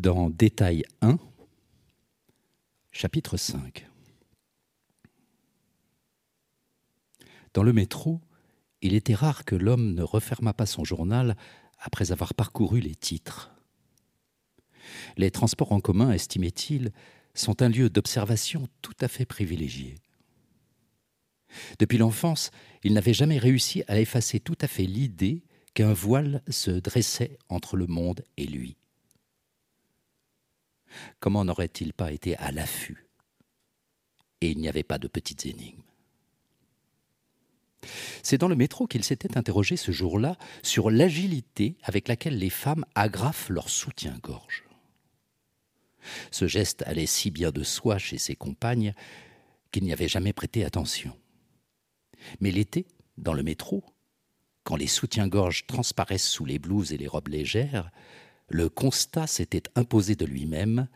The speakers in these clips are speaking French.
dans Détail 1, chapitre 5. Dans le métro, il était rare que l'homme ne refermât pas son journal après avoir parcouru les titres. Les transports en commun, estimait-il, sont un lieu d'observation tout à fait privilégié. Depuis l'enfance, il n'avait jamais réussi à effacer tout à fait l'idée qu'un voile se dressait entre le monde et lui. Comment n'aurait-il pas été à l'affût? Et il n'y avait pas de petites énigmes. C'est dans le métro qu'il s'était interrogé ce jour-là sur l'agilité avec laquelle les femmes agrafent leur soutien-gorge. Ce geste allait si bien de soi chez ses compagnes qu'il n'y avait jamais prêté attention. Mais l'été, dans le métro, quand les soutiens-gorge transparaissent sous les blouses et les robes légères, le constat s'était imposé de lui-même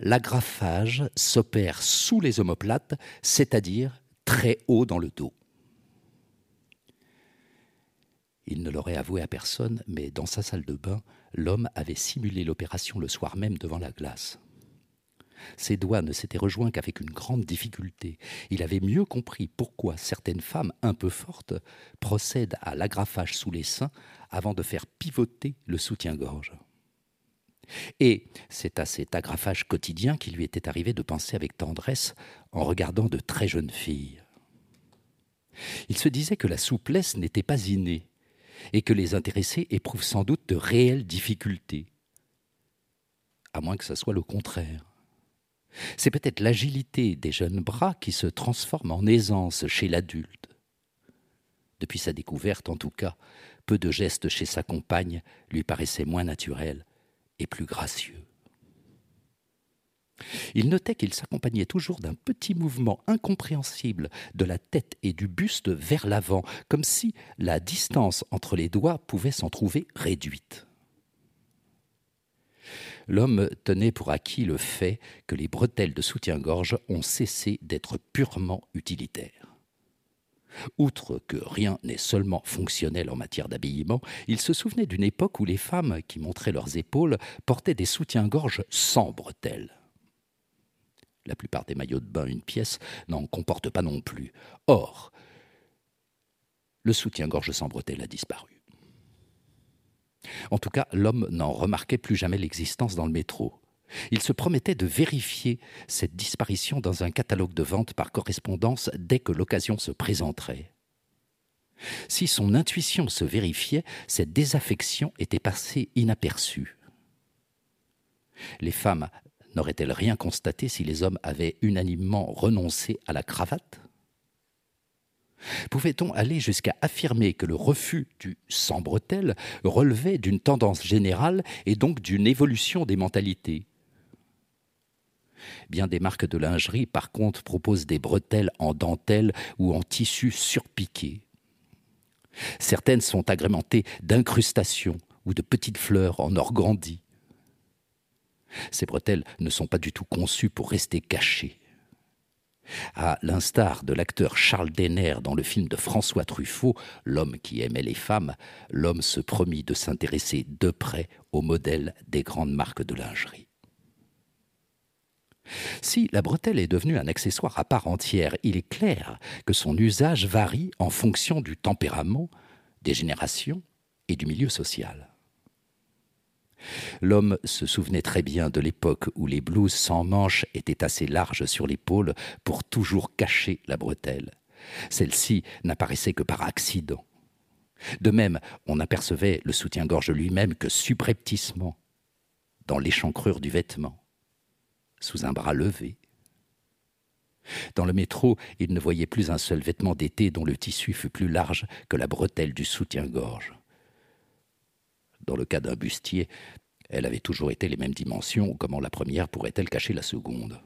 l'agrafage s'opère sous les omoplates, c'est-à-dire très haut dans le dos. Il ne l'aurait avoué à personne, mais dans sa salle de bain, l'homme avait simulé l'opération le soir même devant la glace. Ses doigts ne s'étaient rejoints qu'avec une grande difficulté. Il avait mieux compris pourquoi certaines femmes un peu fortes procèdent à l'agrafage sous les seins avant de faire pivoter le soutien-gorge. Et c'est à cet agrafage quotidien qu'il lui était arrivé de penser avec tendresse en regardant de très jeunes filles. Il se disait que la souplesse n'était pas innée et que les intéressés éprouvent sans doute de réelles difficultés, à moins que ce soit le contraire. C'est peut-être l'agilité des jeunes bras qui se transforme en aisance chez l'adulte. Depuis sa découverte, en tout cas, peu de gestes chez sa compagne lui paraissaient moins naturels et plus gracieux. Il notait qu'il s'accompagnait toujours d'un petit mouvement incompréhensible de la tête et du buste vers l'avant, comme si la distance entre les doigts pouvait s'en trouver réduite l'homme tenait pour acquis le fait que les bretelles de soutien-gorge ont cessé d'être purement utilitaires. Outre que rien n'est seulement fonctionnel en matière d'habillement, il se souvenait d'une époque où les femmes qui montraient leurs épaules portaient des soutiens-gorge sans bretelles. La plupart des maillots de bain une pièce n'en comportent pas non plus. Or, le soutien-gorge sans bretelles a disparu. En tout cas, l'homme n'en remarquait plus jamais l'existence dans le métro. Il se promettait de vérifier cette disparition dans un catalogue de vente par correspondance dès que l'occasion se présenterait. Si son intuition se vérifiait, cette désaffection était passée inaperçue. Les femmes n'auraient-elles rien constaté si les hommes avaient unanimement renoncé à la cravate? Pouvait-on aller jusqu'à affirmer que le refus du sans bretelles relevait d'une tendance générale et donc d'une évolution des mentalités? Bien des marques de lingerie, par contre, proposent des bretelles en dentelle ou en tissu surpiqué. Certaines sont agrémentées d'incrustations ou de petites fleurs en organdie. Ces bretelles ne sont pas du tout conçues pour rester cachées. À l'instar de l'acteur Charles Denner dans le film de François Truffaut, L'homme qui aimait les femmes, l'homme se promit de s'intéresser de près au modèle des grandes marques de lingerie. Si la bretelle est devenue un accessoire à part entière, il est clair que son usage varie en fonction du tempérament, des générations et du milieu social. L'homme se souvenait très bien de l'époque où les blouses sans manches étaient assez larges sur l'épaule pour toujours cacher la bretelle. Celle-ci n'apparaissait que par accident. De même, on apercevait le soutien-gorge lui-même que subrepticement, dans l'échancrure du vêtement, sous un bras levé. Dans le métro, il ne voyait plus un seul vêtement d'été dont le tissu fût plus large que la bretelle du soutien-gorge. Dans le cas d'un bustier, elle avait toujours été les mêmes dimensions, comment la première pourrait-elle cacher la seconde?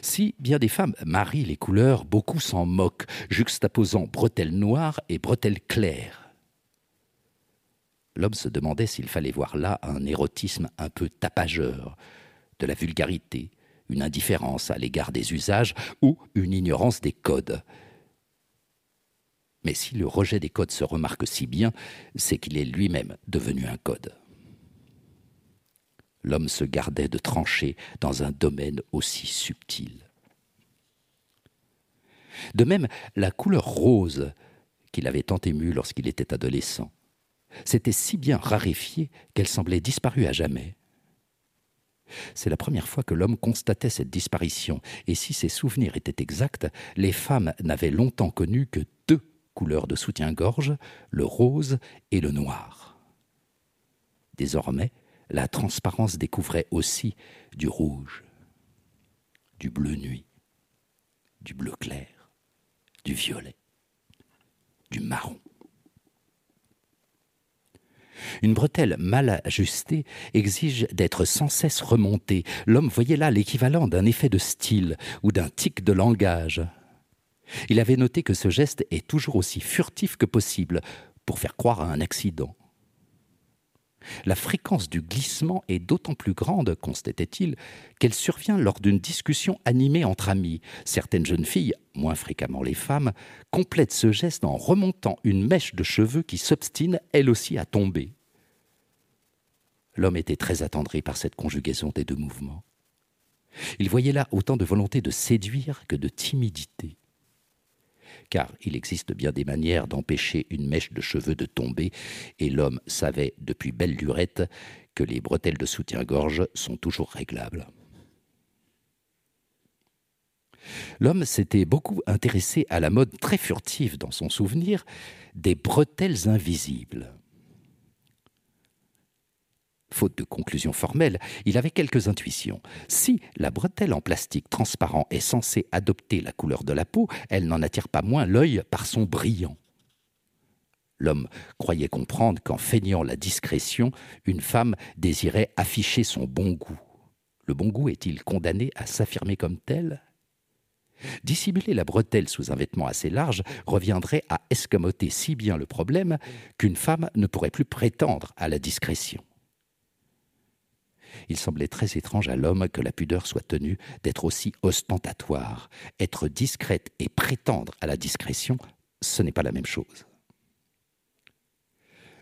Si bien des femmes marient les couleurs, beaucoup s'en moquent, juxtaposant bretelles noires et bretelles claires. L'homme se demandait s'il fallait voir là un érotisme un peu tapageur, de la vulgarité, une indifférence à l'égard des usages ou une ignorance des codes, mais si le rejet des codes se remarque si bien, c'est qu'il est lui-même devenu un code. l'homme se gardait de trancher dans un domaine aussi subtil. De même, la couleur rose, qui l'avait tant ému lorsqu'il était adolescent, s'était si bien raréfiée qu'elle semblait disparue à jamais. C'est la première fois que l'homme constatait cette disparition, et si ses souvenirs étaient exacts, les femmes n'avaient longtemps connu que deux couleurs de soutien-gorge, le rose et le noir. Désormais, la transparence découvrait aussi du rouge, du bleu nuit, du bleu clair, du violet, du marron. Une bretelle mal ajustée exige d'être sans cesse remontée. L'homme voyait là l'équivalent d'un effet de style ou d'un tic de langage. Il avait noté que ce geste est toujours aussi furtif que possible pour faire croire à un accident. La fréquence du glissement est d'autant plus grande, constatait-il, qu'elle survient lors d'une discussion animée entre amis. Certaines jeunes filles, moins fréquemment les femmes, complètent ce geste en remontant une mèche de cheveux qui s'obstine elle aussi à tomber. L'homme était très attendri par cette conjugaison des deux mouvements. Il voyait là autant de volonté de séduire que de timidité. Car il existe bien des manières d'empêcher une mèche de cheveux de tomber, et l'homme savait depuis belle lurette que les bretelles de soutien-gorge sont toujours réglables. L'homme s'était beaucoup intéressé à la mode très furtive dans son souvenir des bretelles invisibles. Faute de conclusion formelle, il avait quelques intuitions. Si la bretelle en plastique transparent est censée adopter la couleur de la peau, elle n'en attire pas moins l'œil par son brillant. L'homme croyait comprendre qu'en feignant la discrétion, une femme désirait afficher son bon goût. Le bon goût est-il condamné à s'affirmer comme tel? Dissimuler la bretelle sous un vêtement assez large reviendrait à escamoter si bien le problème qu'une femme ne pourrait plus prétendre à la discrétion. Il semblait très étrange à l'homme que la pudeur soit tenue d'être aussi ostentatoire. Être discrète et prétendre à la discrétion, ce n'est pas la même chose.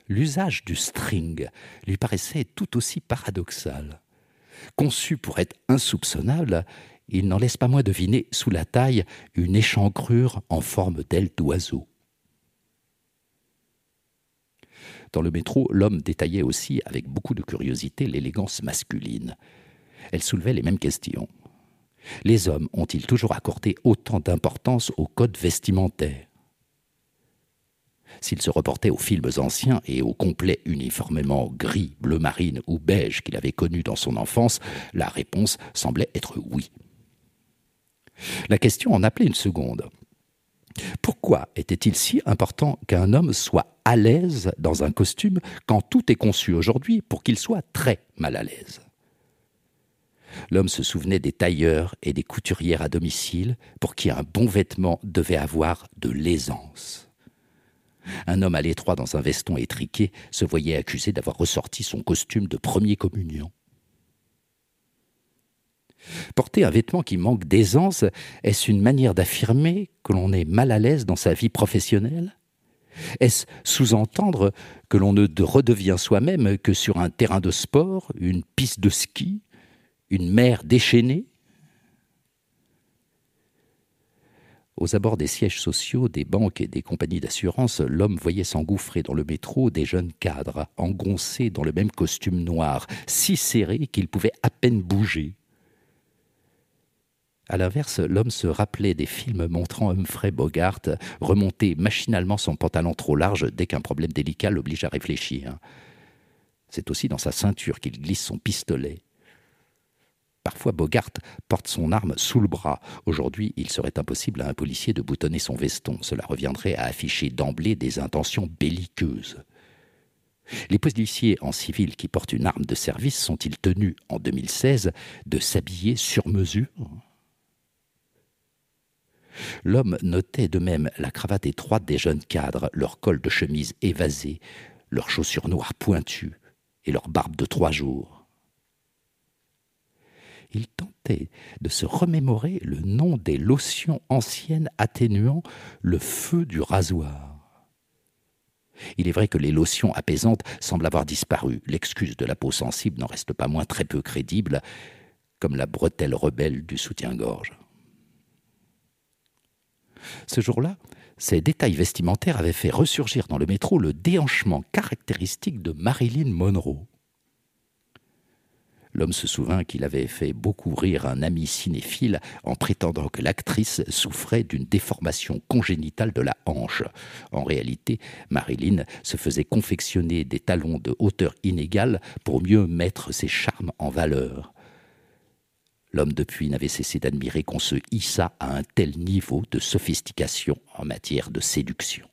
L'usage du string lui paraissait tout aussi paradoxal. Conçu pour être insoupçonnable, il n'en laisse pas moins deviner sous la taille une échancrure en forme d'aile d'oiseau. Dans le métro, l'homme détaillait aussi avec beaucoup de curiosité l'élégance masculine. Elle soulevait les mêmes questions. Les hommes ont-ils toujours accordé autant d'importance au code vestimentaire S'il se reportait aux films anciens et aux complets uniformément gris, bleu marine ou beige qu'il avait connus dans son enfance, la réponse semblait être oui. La question en appelait une seconde. Pourquoi était-il si important qu'un homme soit à l'aise dans un costume quand tout est conçu aujourd'hui pour qu'il soit très mal à l'aise? L'homme se souvenait des tailleurs et des couturières à domicile pour qui un bon vêtement devait avoir de l'aisance. Un homme à l'étroit dans un veston étriqué se voyait accusé d'avoir ressorti son costume de premier communion. Porter un vêtement qui manque d'aisance, est-ce une manière d'affirmer que l'on est mal à l'aise dans sa vie professionnelle? Est-ce sous-entendre que l'on ne redevient soi-même que sur un terrain de sport, une piste de ski, une mer déchaînée? Aux abords des sièges sociaux, des banques et des compagnies d'assurance, l'homme voyait s'engouffrer dans le métro des jeunes cadres, engoncés dans le même costume noir, si serré qu'ils pouvaient à peine bouger. À l'inverse, l'homme se rappelait des films montrant Humphrey Bogart remonter machinalement son pantalon trop large dès qu'un problème délicat l'oblige à réfléchir. C'est aussi dans sa ceinture qu'il glisse son pistolet. Parfois, Bogart porte son arme sous le bras. Aujourd'hui, il serait impossible à un policier de boutonner son veston. Cela reviendrait à afficher d'emblée des intentions belliqueuses. Les policiers en civil qui portent une arme de service sont-ils tenus, en 2016, de s'habiller sur mesure? L'homme notait de même la cravate étroite des jeunes cadres, leur col de chemise évasé, leurs chaussures noires pointues et leur barbe de trois jours. Il tentait de se remémorer le nom des lotions anciennes atténuant le feu du rasoir. Il est vrai que les lotions apaisantes semblent avoir disparu. L'excuse de la peau sensible n'en reste pas moins très peu crédible, comme la bretelle rebelle du soutien-gorge. Ce jour-là, ces détails vestimentaires avaient fait ressurgir dans le métro le déhanchement caractéristique de Marilyn Monroe. L'homme se souvint qu'il avait fait beaucoup rire un ami cinéphile en prétendant que l'actrice souffrait d'une déformation congénitale de la hanche. En réalité, Marilyn se faisait confectionner des talons de hauteur inégale pour mieux mettre ses charmes en valeur. L'homme depuis n'avait cessé d'admirer qu'on se hissa à un tel niveau de sophistication en matière de séduction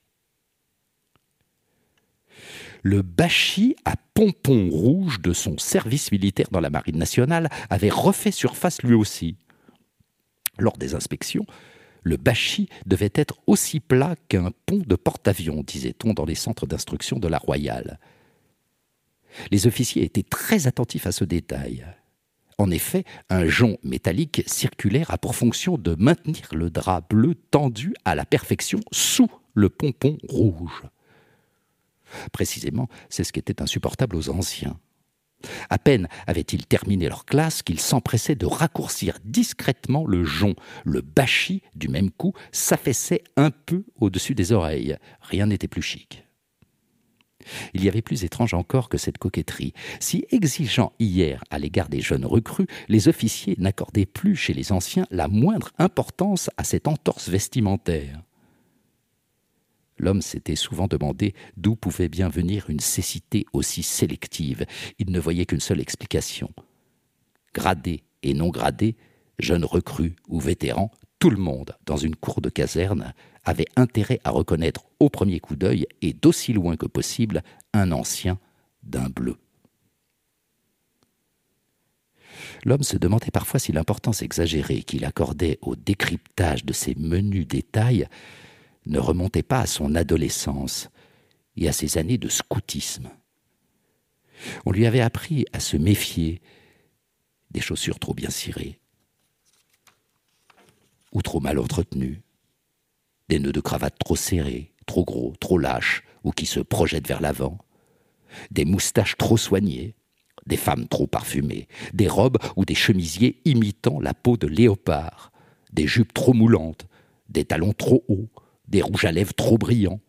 le bachis à pompons rouges de son service militaire dans la marine nationale avait refait surface lui aussi. Lors des inspections, le bachis devait être aussi plat qu'un pont de porte-avions, disait-on dans les centres d'instruction de la Royale. Les officiers étaient très attentifs à ce détail. En effet, un jonc métallique circulaire a pour fonction de maintenir le drap bleu tendu à la perfection sous le pompon rouge. Précisément, c'est ce qui était insupportable aux anciens. À peine avaient-ils terminé leur classe qu'ils s'empressaient de raccourcir discrètement le jonc. Le bachis, du même coup, s'affaissait un peu au-dessus des oreilles. Rien n'était plus chic. Il y avait plus étrange encore que cette coquetterie. Si exigeants hier à l'égard des jeunes recrues, les officiers n'accordaient plus chez les anciens la moindre importance à cette entorse vestimentaire l'homme s'était souvent demandé d'où pouvait bien venir une cécité aussi sélective. Il ne voyait qu'une seule explication. Gradé et non gradé, jeunes recrues ou vétérans, tout le monde, dans une cour de caserne, avait intérêt à reconnaître au premier coup d'œil et d'aussi loin que possible un ancien d'un bleu. L'homme se demandait parfois si l'importance exagérée qu'il accordait au décryptage de ces menus détails ne remontait pas à son adolescence et à ses années de scoutisme. On lui avait appris à se méfier des chaussures trop bien cirées, ou trop mal entretenues, des nœuds de cravate trop serrés, trop gros, trop lâches, ou qui se projettent vers l'avant, des moustaches trop soignées, des femmes trop parfumées, des robes ou des chemisiers imitant la peau de léopard, des jupes trop moulantes, des talons trop hauts, des rouges à lèvres trop brillants,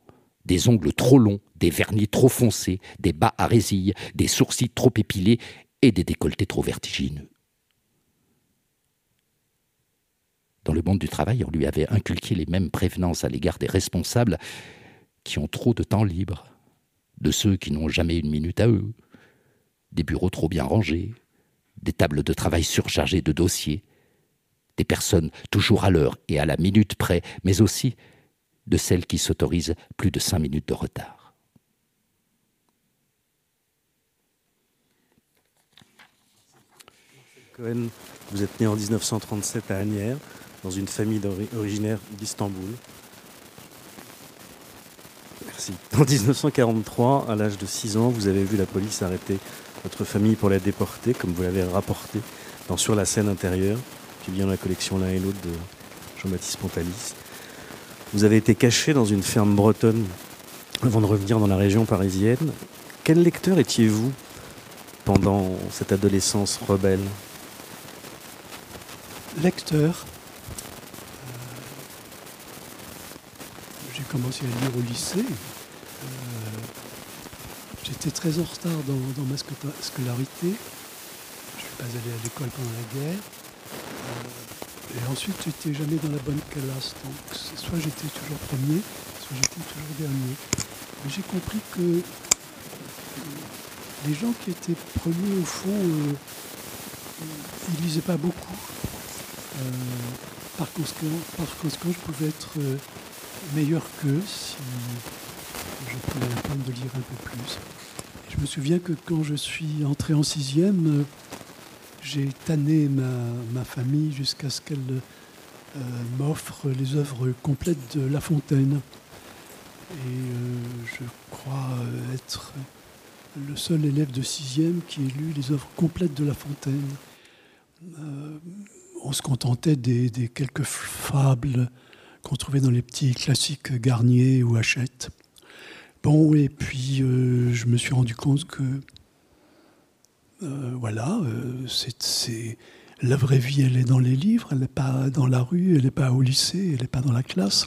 des ongles trop longs, des vernis trop foncés, des bas à résille, des sourcils trop épilés et des décolletés trop vertigineux. Dans le monde du travail, on lui avait inculqué les mêmes prévenances à l'égard des responsables qui ont trop de temps libre, de ceux qui n'ont jamais une minute à eux, des bureaux trop bien rangés, des tables de travail surchargées de dossiers, des personnes toujours à l'heure et à la minute près, mais aussi de celles qui s'autorisent plus de cinq minutes de retard. Cohen, vous êtes né en 1937 à Agnières, dans une famille originaire d'Istanbul. Merci. En 1943, à l'âge de 6 ans, vous avez vu la police arrêter votre famille pour la déporter, comme vous l'avez rapporté dans Sur la scène intérieure, publié dans la collection L'un et l'autre de Jean-Baptiste Pontalis. Vous avez été caché dans une ferme bretonne avant de revenir dans la région parisienne. Quel lecteur étiez-vous pendant cette adolescence rebelle? Lecteur. Euh, j'ai commencé à lire au lycée. Euh, j'étais très en retard dans, ma scolarité. Je ne suis pas allé à l'école pendant la guerre. Euh, et ensuite, j'étais jamais dans la bonne classe. Donc, soit j'étais toujours premier, soit j'étais toujours dernier. J'ai compris que euh, les gens qui étaient premiers, au fond, ils lisaient pas beaucoup. Par, conséquent, par conséquent, je pouvais être meilleur qu'eux si je pouvais apprendre de lire un peu plus. je me souviens que quand je suis entré en sixième, j'ai tanné ma, famille jusqu'à ce qu'elle euh, m'offre les œuvres complètes de La Fontaine. Et euh, je crois être le seul élève de sixième qui ait lu les œuvres complètes de La Fontaine. Euh, on se contentait des quelques fables qu'on trouvait dans les petits classiques Garnier ou Hachette. Bon, et puis je me suis rendu compte que, voilà, c'est la vraie vie, elle est dans les livres, elle n'est pas dans la rue, elle n'est pas au lycée, elle n'est pas dans la classe.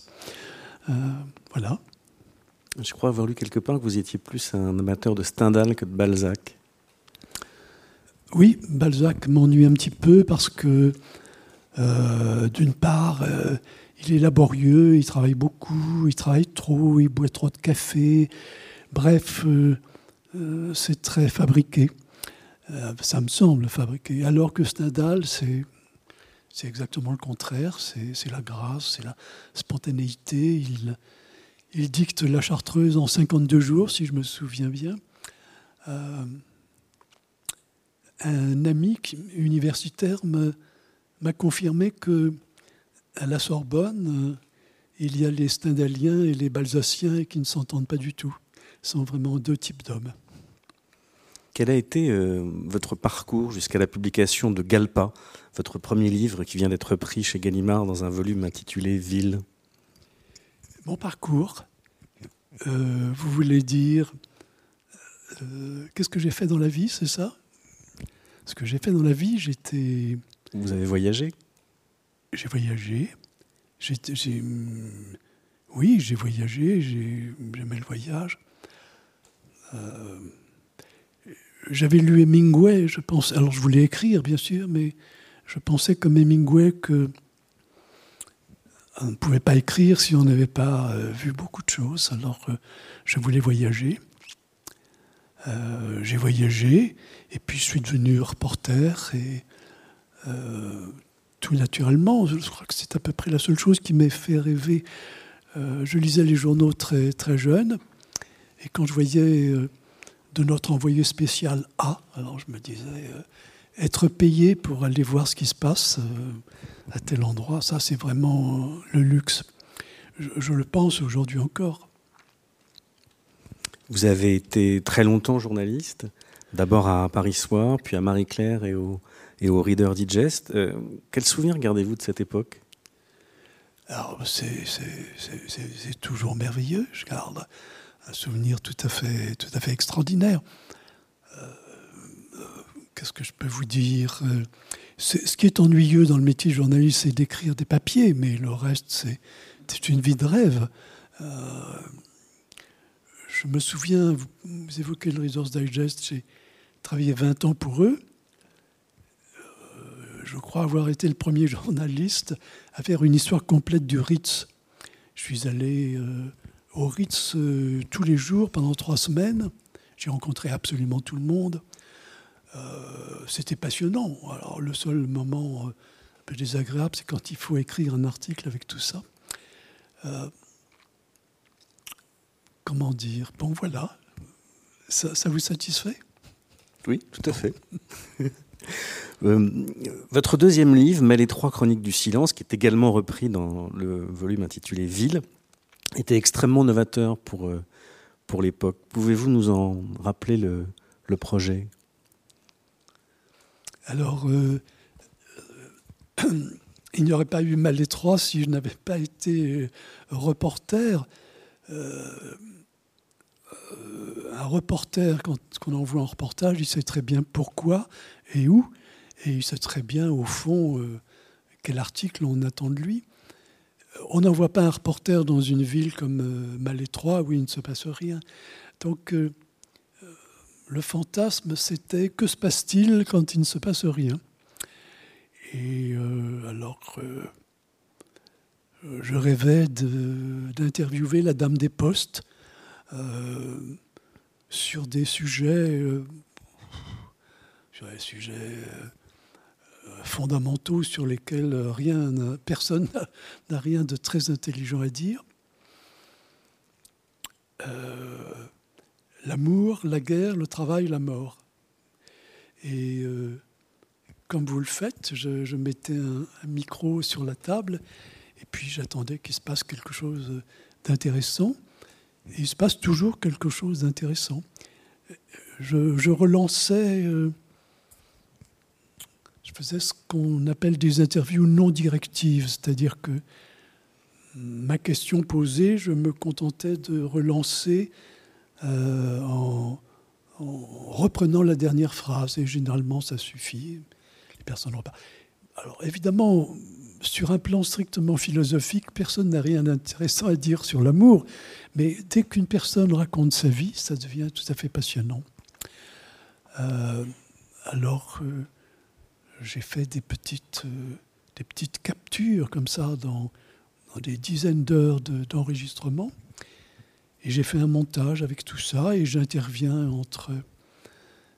voilà. Je crois avoir lu quelque part que vous étiez plus un amateur de Stendhal que de Balzac. Oui, Balzac m'ennuie un petit peu parce que, euh, d'une part, euh, il est laborieux, il travaille beaucoup, il travaille trop, il boit trop de café. Bref, euh, c'est très fabriqué. ça me semble fabriqué. Alors que Stendhal, c'est c'est exactement le contraire. C'est la grâce, c'est la spontanéité. Il, il dicte La Chartreuse en 52 jours, si je me souviens bien. Euh, un ami universitaire m'a confirmé que à la Sorbonne, euh, il y a les Stendhaliens et les Balsaciens qui ne s'entendent pas du tout. Ce sont vraiment deux types d'hommes. Quel a été euh, votre parcours jusqu'à la publication de Galpa, votre premier livre qui vient d'être pris chez Gallimard dans un volume intitulé Ville? Mon parcours, euh, vous voulez dire euh, qu'est-ce que j'ai fait dans la vie, c'est ça? Ce que j'ai fait dans la vie, j'étais. Vous avez voyagé? J'ai voyagé. J'ai, oui, j'ai voyagé. J'aimais le voyage. Euh, j'avais lu Hemingway, je pense. Alors, je voulais écrire, bien sûr, mais je pensais comme Hemingway que on ne pouvait pas écrire si on n'avait pas euh, vu beaucoup de choses. Alors je voulais voyager. Euh, j'ai voyagé et puis je suis devenu reporter et tout naturellement, je crois que c'est à peu près la seule chose qui m'a fait rêver. je lisais les journaux très, très jeune et quand je voyais de notre envoyé spécial A, alors je me disais être payé pour aller voir ce qui se passe à tel endroit, ça c'est vraiment le luxe. Je, le pense aujourd'hui encore. Vous avez été très longtemps journaliste, d'abord à Paris Soir, puis à Marie-Claire et au, et au Reader Digest. Euh, quel souvenir gardez-vous de cette époque? C'est toujours merveilleux. Je garde un souvenir tout à fait, tout à fait extraordinaire. Euh, euh, qu'est-ce que je peux vous dire? Ce qui est ennuyeux dans le métier de journaliste, c'est d'écrire des papiers, mais le reste, c'est une vie de rêve. Euh, je me souviens, vous, évoquez le Resource Digest, j'ai travaillé 20 ans pour eux. Euh, je crois avoir été le premier journaliste à faire une histoire complète du Ritz. Je suis allé euh, au Ritz tous les jours pendant trois semaines. J'ai rencontré absolument tout le monde. Euh, c'était passionnant. Alors le seul moment euh, un peu désagréable, c'est quand il faut écrire un article avec tout ça. Euh, comment dire? Bon voilà, ça, vous satisfait? Oui, tout à fait. votre deuxième livre, Mais les trois chroniques du silence, qui est également repris dans le volume intitulé Ville, était extrêmement novateur pour, pour l'époque. Pouvez-vous nous en rappeler le, le projet? Alors, euh, euh, il n'y aurait pas eu Mal étroit si je n'avais pas été reporter. Euh, un reporter, quand on envoie un reportage, il sait très bien pourquoi et où, et il sait très bien, au fond, quel article on attend de lui. On n'envoie pas un reporter dans une ville comme Malétroit où il ne se passe rien. Donc, le fantasme, c'était que se passe-t-il quand il ne se passe rien? Et euh, alors, euh, je rêvais d'interviewer la Dame des Postes euh, sur des sujets, sur des sujets fondamentaux sur lesquels rien, personne n'a rien de très intelligent à dire l'amour, la guerre, le travail, la mort. Et euh, comme vous le faites, je, mettais un, micro sur la table et puis j'attendais qu'il se passe quelque chose d'intéressant. Il se passe toujours quelque chose d'intéressant. Je, relançais, euh, faisais ce qu'on appelle des interviews non directives, c'est-à-dire que ma question posée, je me contentais de relancer en, reprenant la dernière phrase. Et généralement, ça suffit. Les personnes repartent. Alors évidemment, sur un plan strictement philosophique, personne n'a rien d'intéressant à dire sur l'amour. Mais dès qu'une personne raconte sa vie, ça devient tout à fait passionnant. Euh, alors, euh, j'ai fait des petites, euh, des petites captures comme ça dans, des dizaines d'heures d'enregistrement. et j'ai fait un montage avec tout ça et j'interviens entre,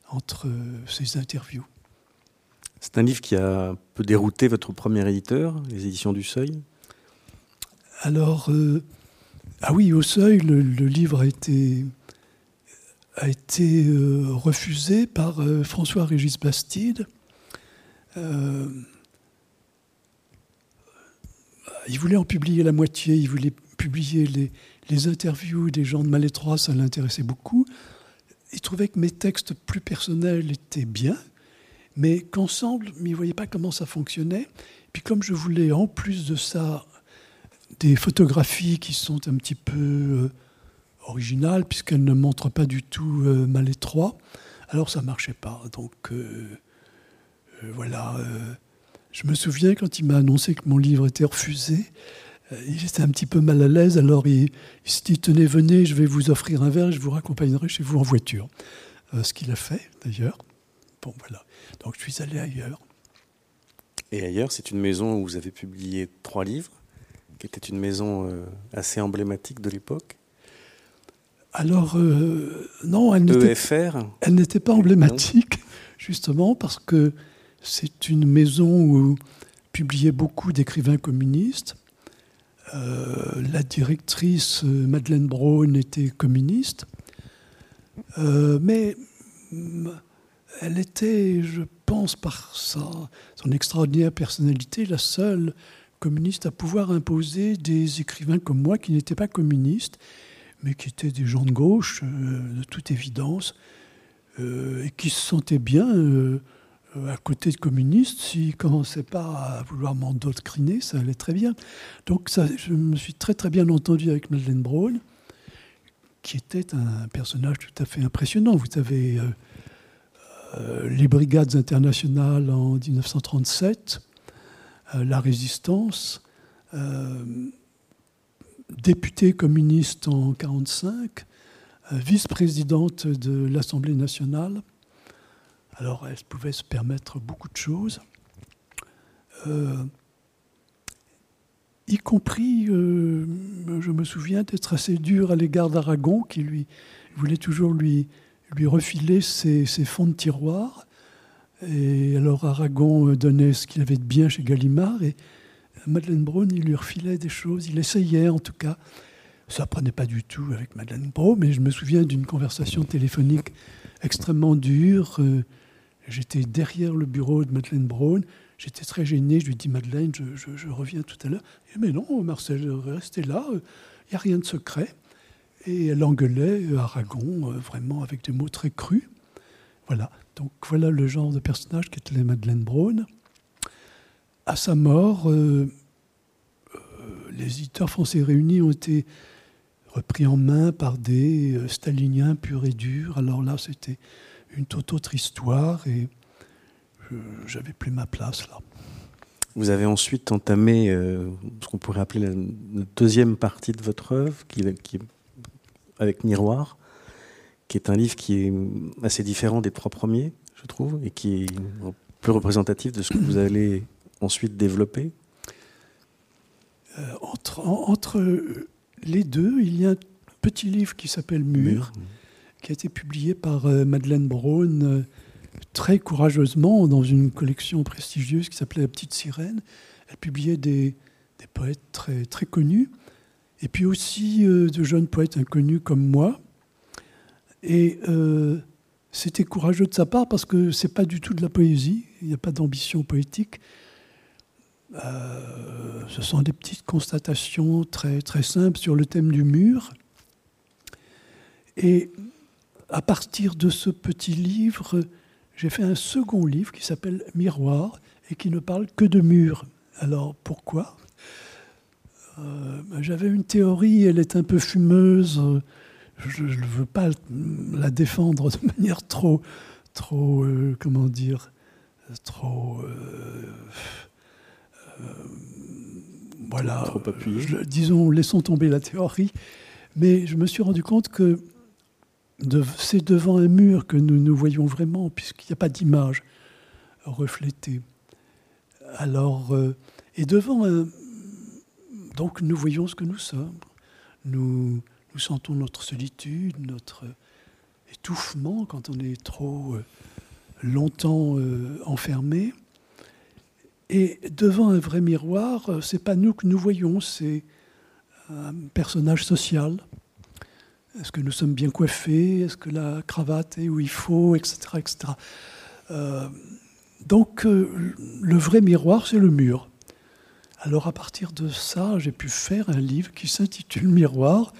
entre ces interviews. C'est un livre qui a un peu dérouté votre premier éditeur, les éditions du Seuil? Alors, ah oui, au Seuil, le livre a été a été euh, refusé par euh, François-Régis Bastide. Euh, il voulait en publier la moitié, il voulait publier les, interviews des gens de Malétroit, ça l'intéressait beaucoup. Il trouvait que mes textes plus personnels étaient bien, mais qu'ensemble, il ne voyait pas comment ça fonctionnait. Puis comme je voulais en plus de ça des photographies qui sont un petit peu originale, puisqu'elle ne montre pas du tout euh, Malétroit. Alors ça marchait pas. Donc euh, euh, voilà. je me souviens quand il m'a annoncé que mon livre était refusé, il était un petit peu mal à l'aise. Alors il, s'est dit tenez, venez, je vais vous offrir un verre, je vous raccompagnerai chez vous en voiture. ce qu'il a fait d'ailleurs. Bon voilà. Donc je suis allé ailleurs. Et ailleurs, c'est une maison où vous avez publié trois livres, qui était une maison assez emblématique de l'époque. Alors, euh, non, elle n'était pas emblématique, justement, parce que c'est une maison où publiaient beaucoup d'écrivains communistes. Euh, la directrice euh, Madeleine Braun était communiste, mais mm, elle était, je pense, par son extraordinaire personnalité, la seule communiste à pouvoir imposer des écrivains comme moi qui n'étaient pas communistes mais qui étaient des gens de gauche, euh, de toute évidence, euh, et qui se sentaient bien euh, à côté de communistes. S'ils ne commençaient pas à vouloir m'endoctriner, ça allait très bien. Donc je me suis très très bien entendu avec Madeleine Braun, qui était un personnage tout à fait impressionnant. Vous savez, les brigades internationales en 1937, la résistance députée communiste en 1945, euh, vice-présidente de l'Assemblée nationale. Alors elle pouvait se permettre beaucoup de choses, euh, y compris, euh, je me souviens, d'être assez dur à l'égard d'Aragon, qui lui voulait toujours lui, refiler ses, fonds de tiroir. Et alors Aragon donnait ce qu'il avait de bien chez Gallimard, et Madeleine Braun, il lui refilait des choses, il essayait en tout cas. Ça prenait pas du tout avec Madeleine Braun, mais je me souviens d'une conversation téléphonique extrêmement dure. Euh, j'étais derrière le bureau de Madeleine Braun. J'étais très gêné. Je lui dis Madeleine, je, reviens tout à l'heure. Mais non, Marcel, restez là. Il n'y a rien de secret. Et elle engueulait euh, Aragon, euh, vraiment avec des mots très crus. Voilà. Donc voilà le genre de personnage qu'était Madeleine Braun à sa mort, euh, les éditeurs français réunis ont été repris en main par des staliniens purs et durs. Alors là, c'était une toute autre histoire et j'avais plus ma place là. Vous avez ensuite entamé ce qu'on pourrait appeler la, deuxième partie de votre œuvre, qui, qui, avec Miroir, qui est un livre qui est assez différent des trois premiers, je trouve, et qui est peu représentatif de ce que vous allez ensuite développé euh, entre, entre, les deux, il y a un petit livre qui s'appelle Mur, qui a été publié par euh, Madeleine Braun euh, très courageusement dans une collection prestigieuse qui s'appelait La Petite Sirène. Elle publiait des, des poètes très, très connus, et puis aussi de jeunes poètes inconnus comme moi. Et c'était courageux de sa part parce que c'est pas du tout de la poésie, il n'y a pas d'ambition poétique, euh, ce sont des petites constatations très, très simples sur le thème du mur. Et à partir de ce petit livre, j'ai fait un second livre qui s'appelle Miroir et qui ne parle que de murs. Alors pourquoi? Euh, J'avais une théorie, elle est un peu fumeuse. je ne veux pas la défendre de manière trop, trop, euh, comment dire, trop, euh, voilà, trop disons, laissons tomber la théorie. Mais je me suis rendu compte que c'est devant un mur que nous nous voyons vraiment, puisqu'il n'y a pas d'image reflétée. Alors, et devant un, donc nous voyons ce que nous sommes. Nous, nous sentons notre solitude, notre étouffement quand on est trop euh, longtemps euh, enfermé. Et devant un vrai miroir, euh, c'est pas nous que nous voyons, c'est un personnage social. Est-ce que nous sommes bien coiffés? Est-ce que la cravate est où il faut? Etc. etc. donc, le vrai miroir, c'est le mur. Alors, à partir de ça, j'ai pu faire un livre qui s'intitule Miroir,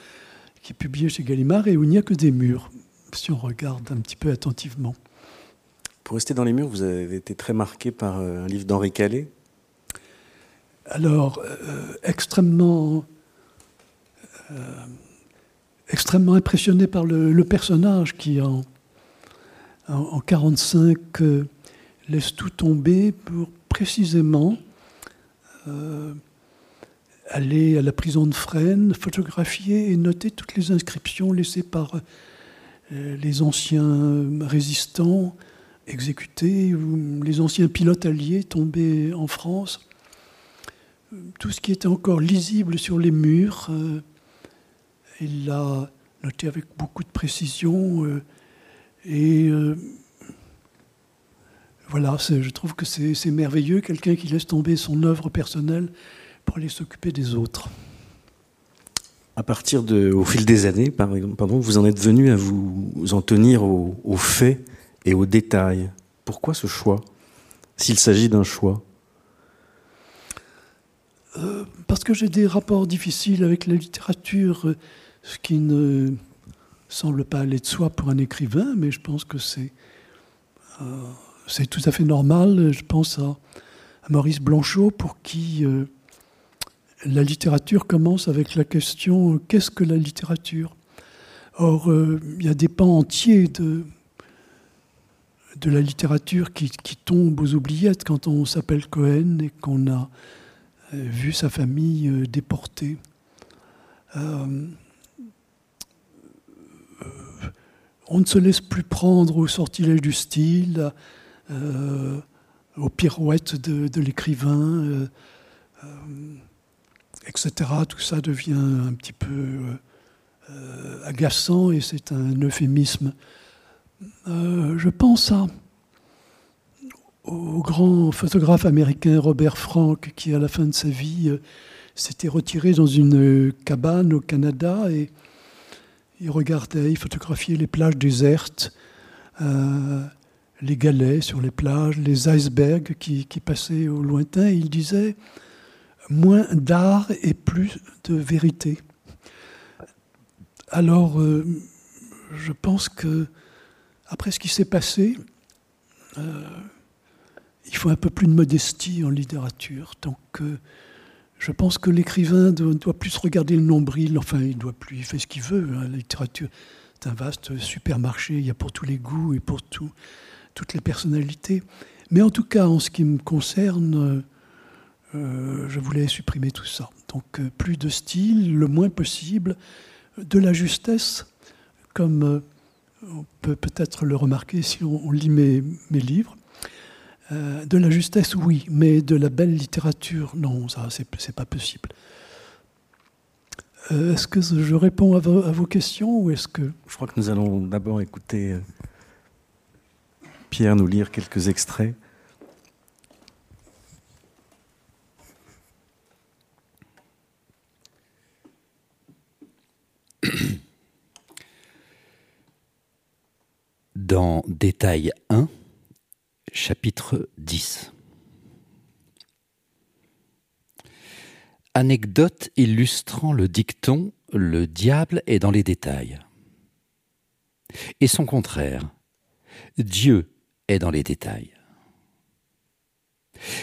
qui est publié chez Gallimard et où il n'y a que des murs, si on regarde un petit peu attentivement. Pour rester dans les murs, vous avez été très marqué par euh, un livre d'Henri Calais? Alors, euh, extrêmement, euh, extrêmement impressionné par le, personnage qui, en 1945, laisse tout tomber pour précisément aller à la prison de Fresnes, photographier et noter toutes les inscriptions laissées par euh, les anciens résistants exécutés, ou les anciens pilotes alliés tombés en France. Tout ce qui était encore lisible sur les murs, euh, il l'a noté avec beaucoup de précision. Euh, et voilà, je trouve que c'est merveilleux, quelqu'un qui laisse tomber son œuvre personnelle pour aller s'occuper des autres. À partir de, au fil des années, par exemple, pardon, vous en êtes venu à vous en tenir aux, faits et aux détails. Pourquoi ce choix, s'il s'agit d'un choix? Euh, Parce que j'ai des rapports difficiles avec la littérature, ce qui ne semble pas aller de soi pour un écrivain, mais je pense que c'est euh, tout à fait normal. Je pense à, Maurice Blanchot, pour qui euh, la littérature commence avec la question euh, qu'est-ce que la littérature? Or, il y a des pans entiers de, la littérature qui, tombent aux oubliettes quand on s'appelle Cohen et qu'on a vu sa famille déportée. On ne se laisse plus prendre au sortilège du style, aux pirouettes de, l'écrivain etc. Tout ça devient un petit peu euh, agaçant et c'est un euphémisme. Euh, je pense au grand photographe américain Robert Frank qui, à la fin de sa vie, euh, s'était retiré dans une cabane au Canada et il regardait, il photographiait les plages désertes, les galets sur les plages, les icebergs qui, passaient au lointain. Il disait moins d'art et plus de vérité. Alors, euh, je pense que après ce qui s'est passé, euh, il faut un peu plus de modestie en littérature. Euh, je pense que l'écrivain doit, doit, plus regarder le nombril. Enfin, il doit plus, il fait ce qu'il veut. Hein. La littérature est un vaste supermarché. Il y a pour tous les goûts et pour tout, toutes les personnalités. Mais en tout cas, en ce qui me concerne, euh, je voulais supprimer tout ça. Donc euh, plus de style, le moins possible, de la justesse, comme euh, on peut peut-être le remarquer si on, lit mes, livres. De la justesse, oui, mais de la belle littérature, non, ça, c'est pas possible. est-ce que je réponds à vos, à vos questions ou est-ce que... Je crois que nous allons d'abord écouter Pierre nous lire quelques extraits. Dans Détail 1, chapitre 10. Anecdote illustrant le dicton Le diable est dans les détails. Et son contraire, Dieu est dans les détails.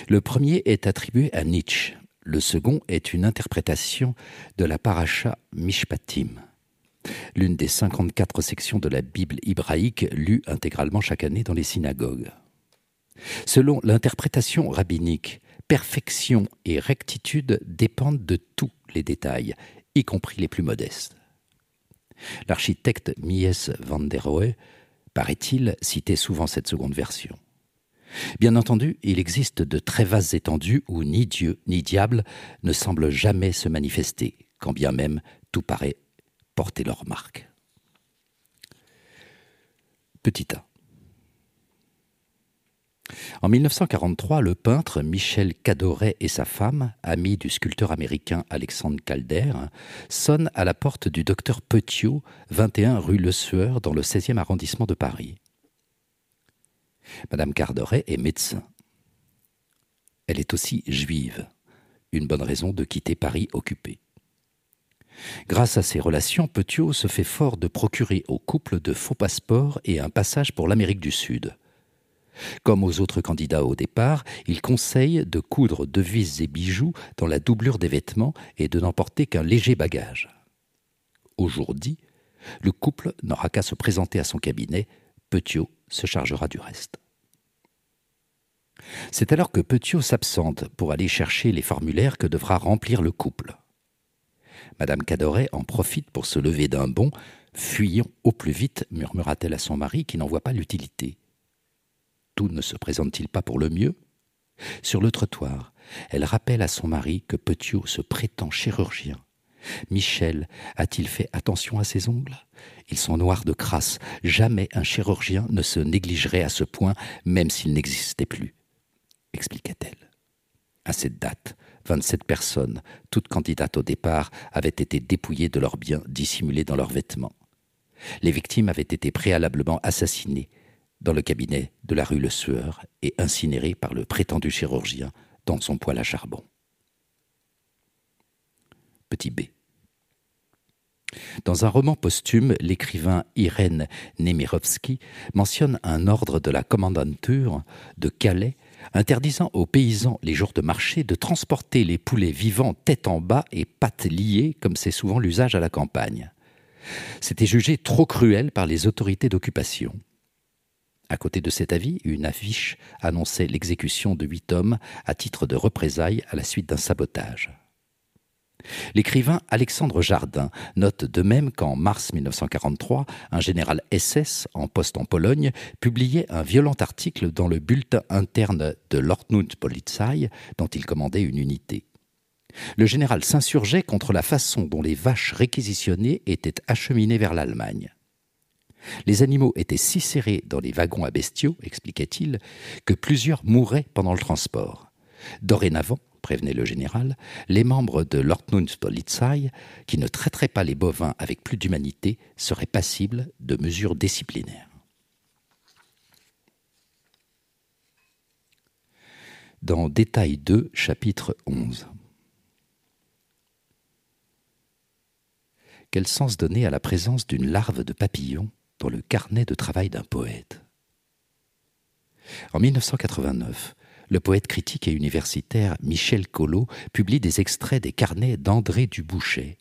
Le premier est attribué à Nietzsche, le second est une interprétation de la paracha Mishpatim. l'une des 54 sections de la Bible hébraïque lue intégralement chaque année dans les synagogues. Selon l'interprétation rabbinique, perfection et rectitude dépendent de tous les détails, y compris les plus modestes. L'architecte Mies van der Rohe, paraît-il, citait souvent cette seconde version. Bien entendu, il existe de très vastes étendues où ni Dieu ni diable ne semblent jamais se manifester, quand bien même tout paraît porter leur marque. Petit A. En 1943, le peintre Michel Cadoret et sa femme, amis du sculpteur américain Alexandre Calder, sonnent à la porte du docteur Petiot, 21 rue Le Sueur, dans le 16e arrondissement de Paris. Madame Cadoret est médecin. Elle est aussi juive, une bonne raison de quitter Paris occupé. Grâce à ses relations, Petiot se fait fort de procurer au couple de faux passeports et un passage pour l'Amérique du Sud. Comme aux autres candidats au départ, il conseille de coudre devises et bijoux dans la doublure des vêtements et de n'emporter qu'un léger bagage. Aujourd'hui, le couple n'aura qu'à se présenter à son cabinet, Petiot se chargera du reste. C'est alors que Petiot s'absente pour aller chercher les formulaires que devra remplir le couple. Madame Cadoret en profite pour se lever d'un bond. Fuyons au plus vite, murmura-t-elle à son mari qui n'en voit pas l'utilité tout ne se présente-t-il pas pour le mieux? Sur le trottoir, elle rappelle à son mari que Petiot se prétend chirurgien. Michel a-t-il fait attention à ses ongles? Ils sont noirs de crasse. Jamais un chirurgien ne se négligerait à ce point, même s'il n'existait plus, expliquait-elle. À cette date, 27 personnes, toutes candidates au départ, avaient été dépouillées de leurs biens dissimulés dans leurs vêtements. Les victimes avaient été préalablement assassinées dans le cabinet de la rue Le Sueur et incinéré par le prétendu chirurgien dans son poêle à charbon. Petit B. Dans un roman posthume, l'écrivain Irène Nemirovsky mentionne un ordre de la commandanture de Calais interdisant aux paysans les jours de marché de transporter les poulets vivants tête en bas et pattes liées, comme c'est souvent l'usage à la campagne. C'était jugé trop cruel par les autorités d'occupation. À côté de cet avis, une affiche annonçait l'exécution de huit hommes à titre de représailles à la suite d'un sabotage. L'écrivain Alexandre Jardin note de même qu'en mars 1943, un général SS en poste en Pologne publiait un violent article dans le bulletin interne de l'Ordnungspolizei dont il commandait une unité. Le général s'insurgeait contre la façon dont les vaches réquisitionnées étaient acheminées vers l'Allemagne. Les animaux étaient si serrés dans les wagons à bestiaux, expliquait-il, que plusieurs mouraient pendant le transport. Dorénavant, prévenait le général, les membres de l'Ordnungspolizei, qui ne traiteraient pas les bovins avec plus d'humanité, seraient passibles de mesures disciplinaires. Dans Détail 2, chapitre 11. Quel sens donner à la présence d'une larve de papillon dans le carnet de travail d'un poète. En 1989, le poète critique et universitaire Michel Collot publie des extraits des carnets d'André Dubouchet,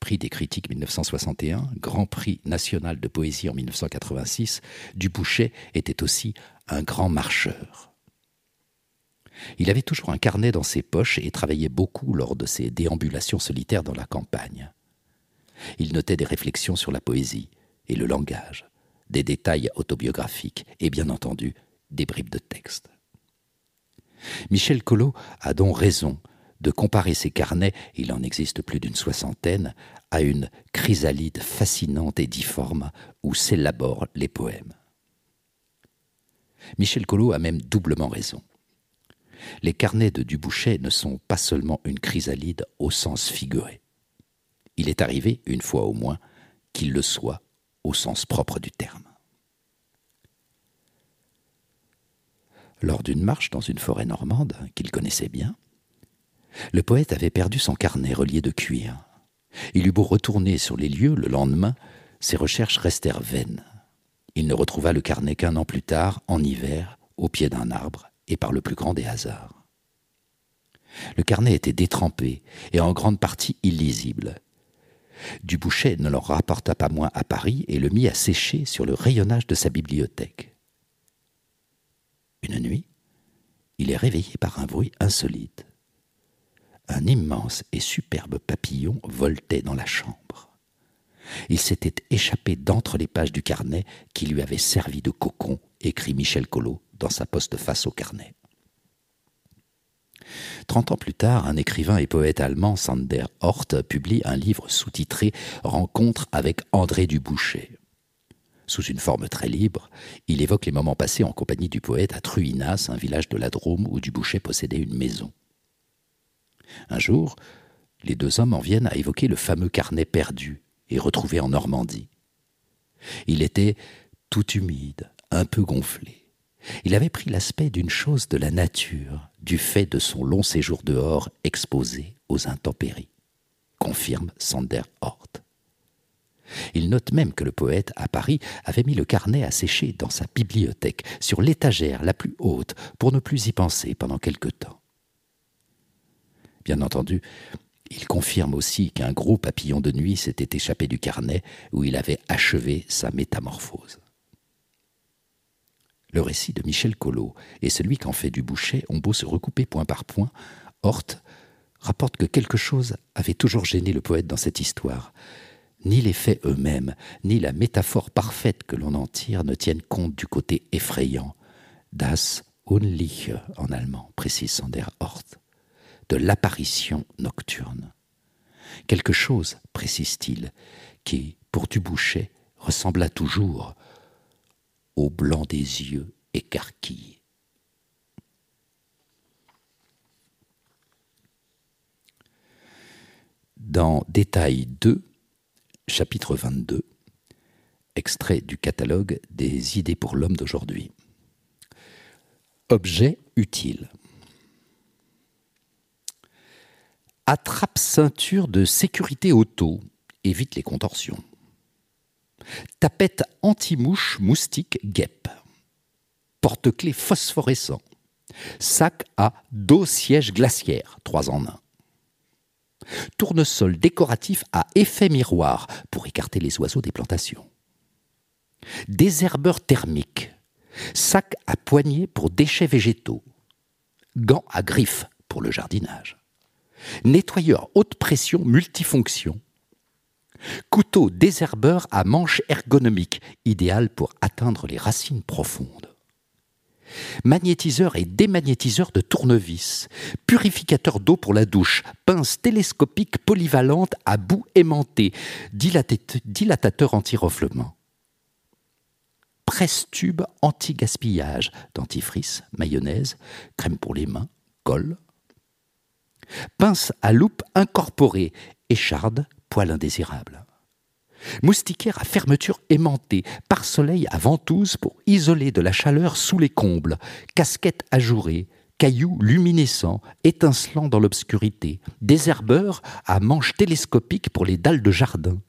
prix des critiques 1961, Grand Prix national de poésie en 1986. Dubouchet était aussi un grand marcheur. Il avait toujours un carnet dans ses poches et travaillait beaucoup lors de ses déambulations solitaires dans la campagne. Il notait des réflexions sur la poésie, et le langage, des détails autobiographiques et bien entendu des bribes de texte. Michel Collot a donc raison de comparer ces carnets, il en existe plus d'une soixantaine, à une chrysalide fascinante et difforme où s'élaborent les poèmes. Michel Collot a même doublement raison. Les carnets de Dubouchet ne sont pas seulement une chrysalide au sens figuré. Il est arrivé, une fois au moins, qu'il le soit au sens propre du terme. Lors d'une marche dans une forêt normande qu'il connaissait bien, le poète avait perdu son carnet relié de cuir. Il eut beau retourner sur les lieux le lendemain, ses recherches restèrent vaines. Il ne retrouva le carnet qu'un an plus tard, en hiver, au pied d'un arbre, et par le plus grand des hasards. Le carnet était détrempé et en grande partie illisible. Dubouchet ne leur rapporta pas moins à Paris et le mit à sécher sur le rayonnage de sa bibliothèque. Une nuit, il est réveillé par un bruit insolite. Un immense et superbe papillon voltait dans la chambre. Il s'était échappé d'entre les pages du carnet qui lui avait servi de cocon, écrit Michel Collot dans sa poste-face au carnet. Trente ans plus tard, un écrivain et poète allemand, Sander Hort, publie un livre sous-titré Rencontre avec André Dubouchet. Sous une forme très libre, il évoque les moments passés en compagnie du poète à Truinas, un village de la Drôme où Dubouchet possédait une maison. Un jour, les deux hommes en viennent à évoquer le fameux carnet perdu et retrouvé en Normandie. Il était tout humide, un peu gonflé. Il avait pris l'aspect d'une chose de la nature, du fait de son long séjour dehors exposé aux intempéries, confirme Sander Hort. Il note même que le poète, à Paris, avait mis le carnet à sécher dans sa bibliothèque, sur l'étagère la plus haute, pour ne plus y penser pendant quelque temps. Bien entendu, il confirme aussi qu'un gros papillon de nuit s'était échappé du carnet où il avait achevé sa métamorphose. Le récit de Michel Collot et celui qu'en fait du Boucher ont beau se recouper point par point, Hort rapporte que quelque chose avait toujours gêné le poète dans cette histoire. Ni les faits eux-mêmes, ni la métaphore parfaite que l'on en tire ne tiennent compte du côté effrayant. Das Unliche en allemand, précise Sander Hort, de l'apparition nocturne. Quelque chose, précise-t-il, qui, pour du Boucher, ressembla toujours au blanc des yeux écarquillés. Dans Détail 2, chapitre 22, extrait du catalogue des idées pour l'homme d'aujourd'hui. Objet utile. Attrape ceinture de sécurité auto, évite les contorsions. Tapette anti-mouche moustique guêpe. Porte-clés phosphorescent. Sac à dos siège glaciaire, trois en un. Tournesol décoratif à effet miroir pour écarter les oiseaux des plantations. Désherbeur thermique. Sac à poignée pour déchets végétaux. Gants à griffes pour le jardinage. Nettoyeur haute pression multifonction Couteau désherbeur à manche ergonomique, idéal pour atteindre les racines profondes. Magnétiseur et démagnétiseur de tournevis, purificateur d'eau pour la douche, pince télescopique polyvalente à bout aimanté, dilatateur anti-reflement. Presse-tube anti-gaspillage, dentifrice, mayonnaise, crème pour les mains, colle. Pince à loupe incorporée, écharde, poil. Moustiquaire à fermeture aimantée, par soleil à ventouse pour isoler de la chaleur sous les combles, casquette ajourée, cailloux luminescents, étincelants dans l'obscurité, désherbeur à manche télescopique pour les dalles de jardin.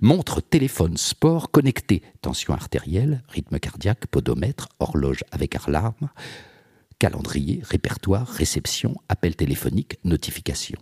Montre téléphone sport connecté, tension artérielle, rythme cardiaque, podomètre, horloge avec alarme, calendrier, répertoire, réception, appel téléphonique, notification.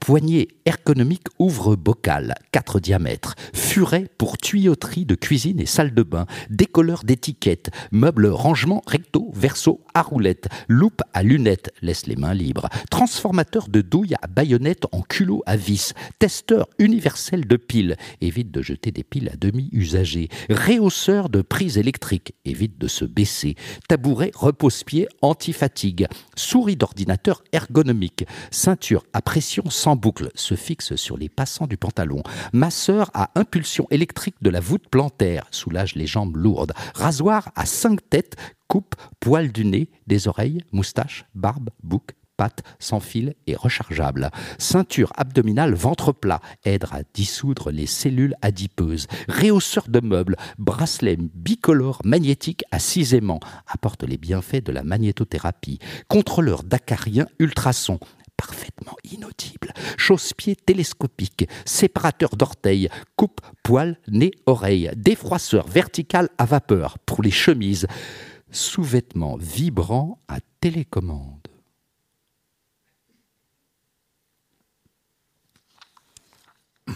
Poignée ergonomique ouvre bocal, 4 diamètres. Furet pour tuyauterie de cuisine et salle de bain. Décolleur d'étiquettes. Meuble rangement recto, verso, à roulette. Loupe à lunettes, laisse les mains libres. Transformateur de douille à baïonnette en culot à vis. Testeur universel de piles. Évite de jeter des piles à demi usagées. Réhausseur de prise électrique. Évite de se baisser. Tabouret repose-pied anti-fatigue. Souris d'ordinateur ergonomique. Ceinture à pression sans boucle se fixe sur les passants du pantalon. Masseur à impulsion électrique de la voûte plantaire soulage les jambes lourdes. Rasoir à cinq têtes coupe poil du nez, des oreilles, moustache, barbe, bouc, pattes, sans fil et rechargeable. Ceinture abdominale ventre plat aide à dissoudre les cellules adipeuses. Réhausseur de meubles, bracelet bicolore magnétique à six aimants apporte les bienfaits de la magnétothérapie. Contrôleur d'acarien ultrason parfaitement inaudible. Chausse-pied télescopique, séparateur d'orteils, coupe, poil, nez, oreille, défroisseur vertical à vapeur pour les chemises, sous-vêtements vibrants à télécommande.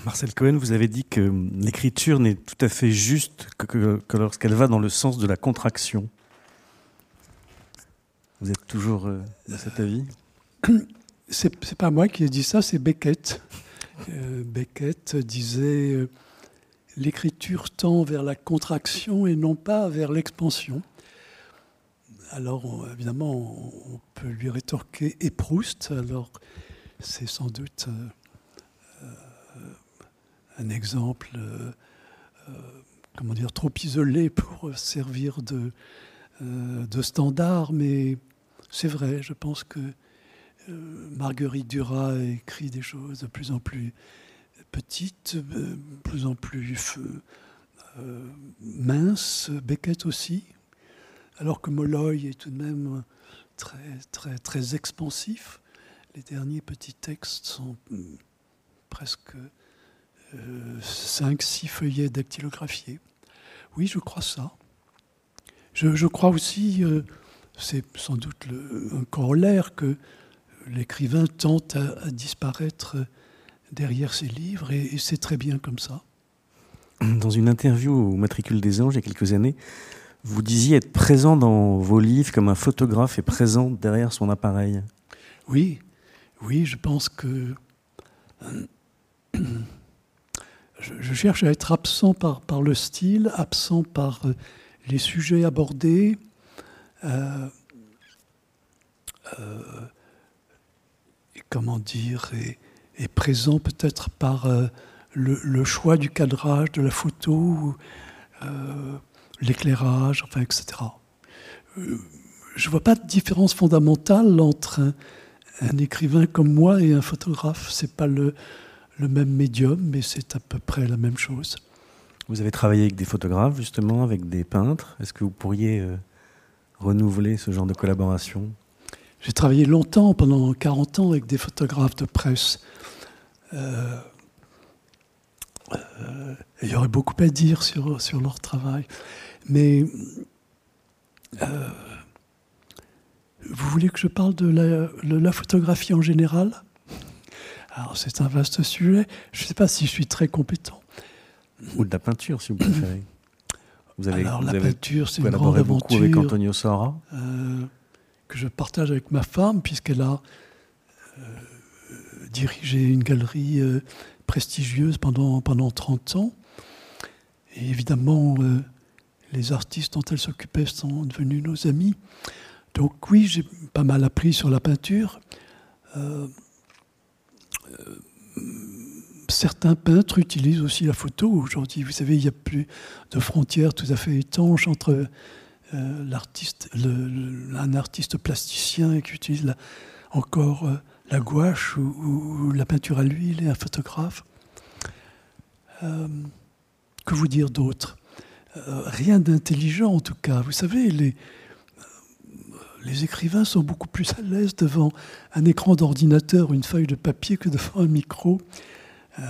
Marcel Cohen, vous avez dit que l'écriture n'est tout à fait juste que, lorsqu'elle va dans le sens de la contraction. Vous êtes toujours euh, de cet avis? C'est pas moi qui ai dit ça, c'est Beckett. Euh, Beckett disait euh, l'écriture tend vers la contraction et non pas vers l'expansion. Alors évidemment, on peut lui rétorquer et Proust. Alors c'est sans doute un exemple, euh, euh, comment dire, trop isolé pour servir de, euh, de standard, mais c'est vrai, je pense que Marguerite Duras écrit des choses de plus en plus petites, de plus en plus minces, Beckett aussi, alors que Molloy est tout de même très, très, très expansif. Les derniers petits textes sont presque euh, cinq, six feuillets dactylographiés. Oui, je crois ça. Je, crois aussi, euh, c'est sans doute un corollaire, que l'écrivain tente à, disparaître derrière ses livres, et, c'est très bien comme ça. Dans une interview au Matricule des Anges il y a quelques années, vous disiez être présent dans vos livres comme un photographe est présent derrière son appareil. Oui, oui, je pense que je, cherche à être absent par, le style, absent par euh, les sujets abordés. Euh, euh, comment dire, et, présent peut-être par le, choix du cadrage, de la photo, l'éclairage, enfin, etc. je ne vois pas de différence fondamentale entre un, un, écrivain comme moi et un photographe. C'est pas le, le même médium, mais c'est à peu près la même chose. Vous avez travaillé avec des photographes, justement, avec des peintres. Est-ce que vous pourriez euh, renouveler ce genre de collaboration? J'ai travaillé longtemps, pendant 40 ans, avec des photographes de presse. Euh, euh, il y aurait beaucoup à dire sur, sur leur travail. Mais vous voulez que je parle de la, de la photographie en général? Alors c'est un vaste sujet. Je ne sais pas si je suis très compétent. Ou de la peinture, si vous préférez. Vous avez, Alors la peinture, c'est une grande aventure. avec Antonio Sora euh, Que je partage avec ma femme, puisqu'elle a euh, dirigé une galerie euh, prestigieuse pendant, pendant 30 ans. Et évidemment, les artistes dont elle s'occupait sont devenus nos amis. Donc oui, j'ai pas mal appris sur la peinture certains peintres utilisent aussi la photo aujourd'hui. Vous savez, il n'y a plus de frontières tout à fait étanches entre euh, l'artiste, un artiste plasticien qui utilise encore euh, la gouache ou, la peinture à l'huile et un photographe. Euh, que vous dire d'autre? Rien d'intelligent en tout cas. Vous savez, les, les écrivains sont beaucoup plus à l'aise devant un écran d'ordinateur, une feuille de papier que devant un micro. Euh,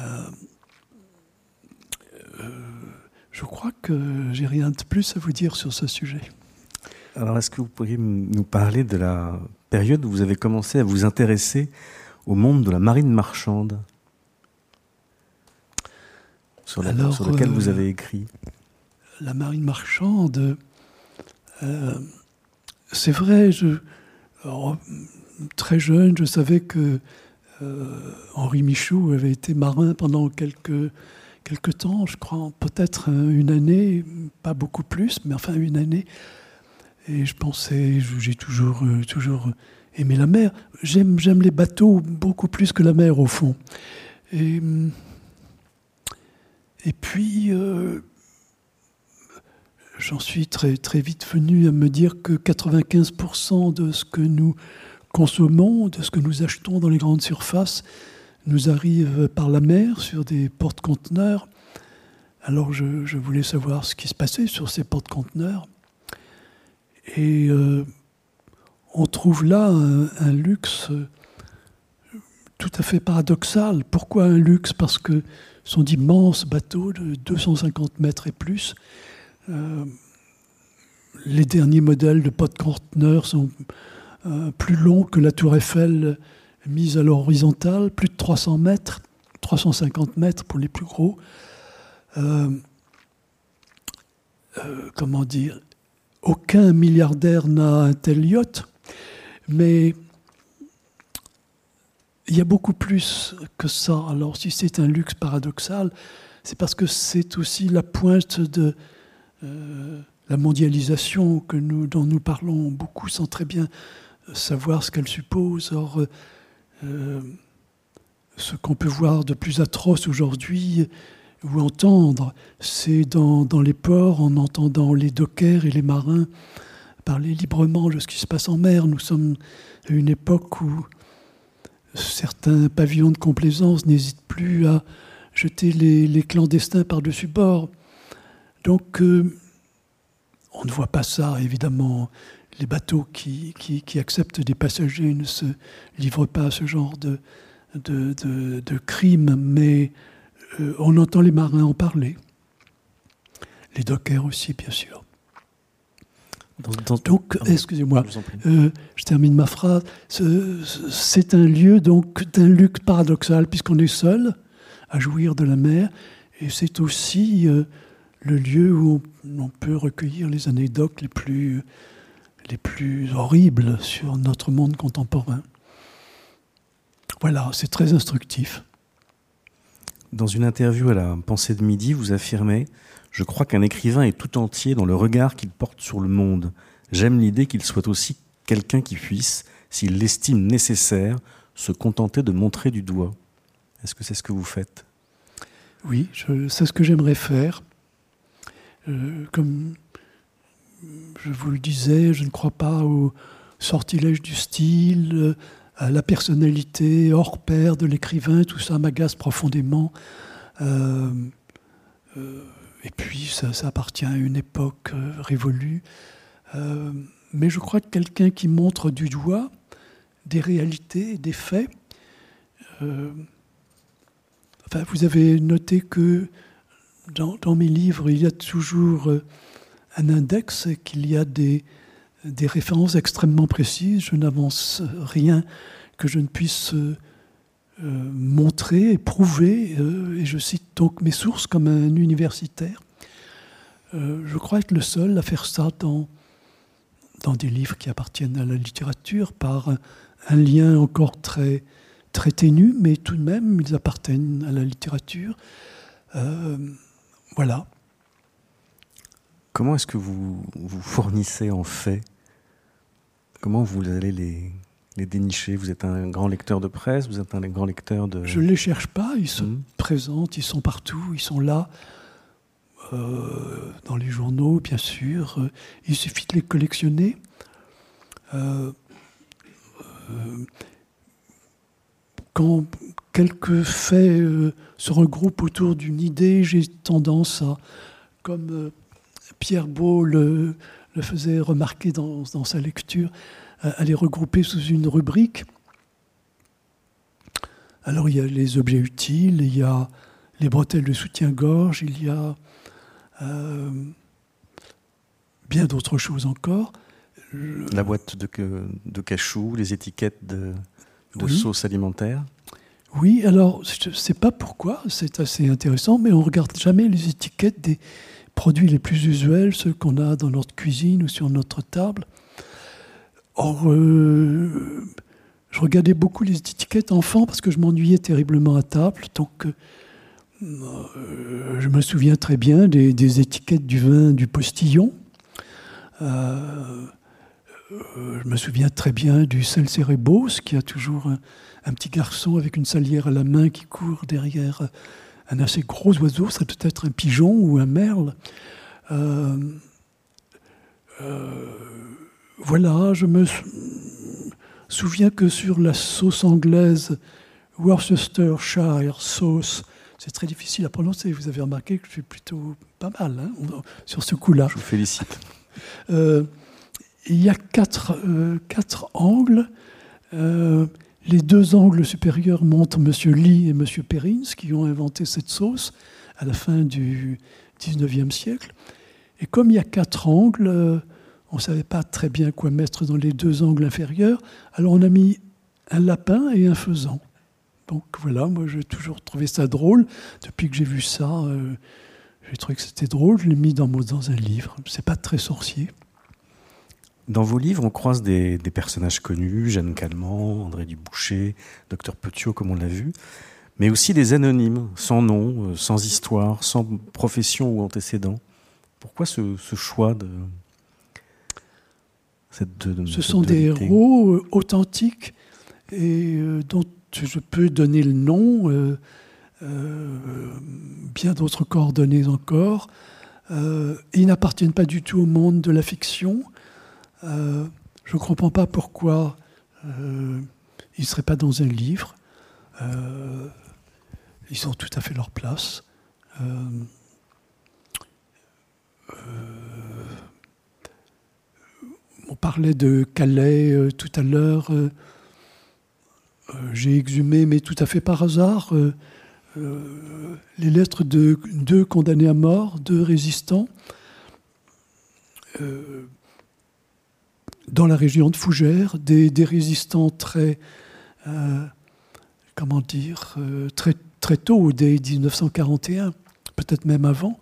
euh, je crois que j'ai rien de plus à vous dire sur ce sujet. Alors, est-ce que vous pourriez nous parler de la période où vous avez commencé à vous intéresser au monde de la marine marchande sur, laquelle vous euh, avez écrit La marine marchande, c'est vrai, je, très jeune, je savais que euh, Henri Michaud avait été marin pendant quelques, quelques temps, je crois, peut-être une année, pas beaucoup plus, mais enfin une année. Et je pensais, j'ai toujours, euh, toujours aimé la mer. J'aime, j'aime les bateaux beaucoup plus que la mer, au fond. Et, et puis, euh, j'en suis très, très vite venu à me dire que 95% de ce que nous consommons, de ce que nous achetons dans les grandes surfaces, nous arrive par la mer sur des porte-conteneurs. Alors je, voulais savoir ce qui se passait sur ces porte-conteneurs. Et euh, on trouve là un, luxe tout à fait paradoxal. Pourquoi un luxe? Parce que sont d'immenses bateaux de 250 mètres et plus euh, les derniers modèles de pot conteneurs sont euh, plus longs que la tour Eiffel mise à l'horizontale, plus de 300 mètres, 350 mètres pour les plus gros. comment dire? Aucun milliardaire n'a un tel yacht, mais il y a beaucoup plus que ça. Alors si c'est un luxe paradoxal, c'est parce que c'est aussi la pointe de euh, la mondialisation que nous, dont nous parlons beaucoup sans très bien savoir ce qu'elle suppose. Or, euh, ce qu'on peut voir de plus atroce aujourd'hui ou entendre, c'est dans, dans, les ports, en entendant les dockers et les marins parler librement de ce qui se passe en mer. Nous sommes à une époque où certains pavillons de complaisance n'hésitent plus à jeter les, clandestins par-dessus bord. Donc, euh, on ne voit pas ça, évidemment. Les bateaux qui, qui, acceptent des passagers ne se livrent pas à ce genre de, de, de, crimes, mais euh, on entend les marins en parler. Les dockers aussi, bien sûr. donc, excusez-moi, euh, je termine ma phrase. C'est un lieu donc d'un luxe paradoxal puisqu'on est seul à jouir de la mer, et c'est aussi euh, le lieu où on, peut recueillir les anecdotes les plus, les plus horribles sur notre monde contemporain. Voilà, c'est très instructif. Dans une interview à la Pensée de Midi, vous affirmez Je crois qu'un écrivain est tout entier dans le regard qu'il porte sur le monde. J'aime l'idée qu'il soit aussi quelqu'un qui puisse, s'il l'estime nécessaire, se contenter de montrer du doigt. Est-ce que c'est ce que vous faites? Oui, c'est ce que j'aimerais faire. Euh, comme je vous le disais, je ne crois pas au sortilège du style, euh, la personnalité hors pair de l'écrivain, tout ça m'agace profondément. Euh, et puis, ça, appartient à une époque révolue. mais je crois que quelqu'un qui montre du doigt des réalités, des faits, enfin, vous avez noté que dans, mes livres, il y a toujours euh, un index, qu'il y a des, des références extrêmement précises. Je n'avance rien que je ne puisse euh, euh, montrer et prouver, et je cite donc mes sources comme un universitaire. je crois être le seul à faire ça dans, dans des livres qui appartiennent à la littérature par un, lien encore très, très ténu, mais tout de même, ils appartiennent à la littérature. Voilà. Comment est-ce que vous vous fournissez en fait Comment vous allez les, les dénicher? Vous êtes un grand lecteur de presse Vous êtes un grand lecteur de... Je ne les cherche pas, ils sont hmm. présents, ils sont partout, ils sont là, euh, dans les journaux, bien sûr. Il suffit de les collectionner. Euh, euh, quand quelques faits se regroupent autour d'une idée, j'ai tendance à, comme Pierre Beau le, faisait remarquer dans, sa lecture, à, les regrouper sous une rubrique. Alors il y a les objets utiles, il y a les bretelles de soutien-gorge, il y a euh, bien d'autres choses encore. La boîte de, de cachou, les étiquettes de, de sauce alimentaire oui, alors je ne sais pas pourquoi, c'est assez intéressant, mais on ne regarde jamais les étiquettes des produits les plus usuels, ceux qu'on a dans notre cuisine ou sur notre table. Or, euh, je regardais beaucoup les étiquettes enfants parce que je m'ennuyais terriblement à table. Donc, euh, je me souviens très bien des, étiquettes du vin du postillon. Euh, je me souviens très bien du sel cérébos qui a toujours un petit garçon avec une salière à la main qui court derrière un assez gros oiseau, ça peut être un pigeon ou un merle. Euh, euh, voilà, je me souviens que sur la sauce anglaise Worcestershire sauce, c'est très difficile à prononcer. Vous avez remarqué que je suis plutôt pas mal hein, sur ce coup-là. Je vous félicite. Euh, il y a quatre, quatre angles. Les deux angles supérieurs montrent M. Lee et M. Perrins, qui ont inventé cette sauce à la fin du XIXe siècle. Et comme il y a quatre angles, euh, on ne savait pas très bien quoi mettre dans les deux angles inférieurs, alors on a mis un lapin et un faisan. Donc voilà, moi j'ai toujours trouvé ça drôle. Depuis que j'ai vu ça, euh, j'ai trouvé que c'était drôle. Je l'ai mis dans, dans un livre. C'est pas très sorcier. Dans vos livres, on croise des, personnages connus, Jeanne Calment, André Duboucher, Docteur Petiot, comme on l'a vu, mais aussi des anonymes, sans nom, euh, sans histoire, sans profession ou antécédent. Pourquoi ce, choix de cette Ce sont des héros euh, authentiques et euh, dont je peux donner le nom, bien d'autres coordonnées encore. ils n'appartiennent pas du tout au monde de la fiction. Euh, je ne comprends pas pourquoi euh, ils ne seraient pas dans un livre. Euh, ils ont tout à fait leur place. on parlait de Calais tout à l'heure. J'ai exhumé, mais tout à fait par hasard, les lettres de deux condamnés à mort, deux résistants dans la région de Fougères, des, résistants très, euh, comment dire, euh, très, très tôt, dès 1941, peut-être même avant,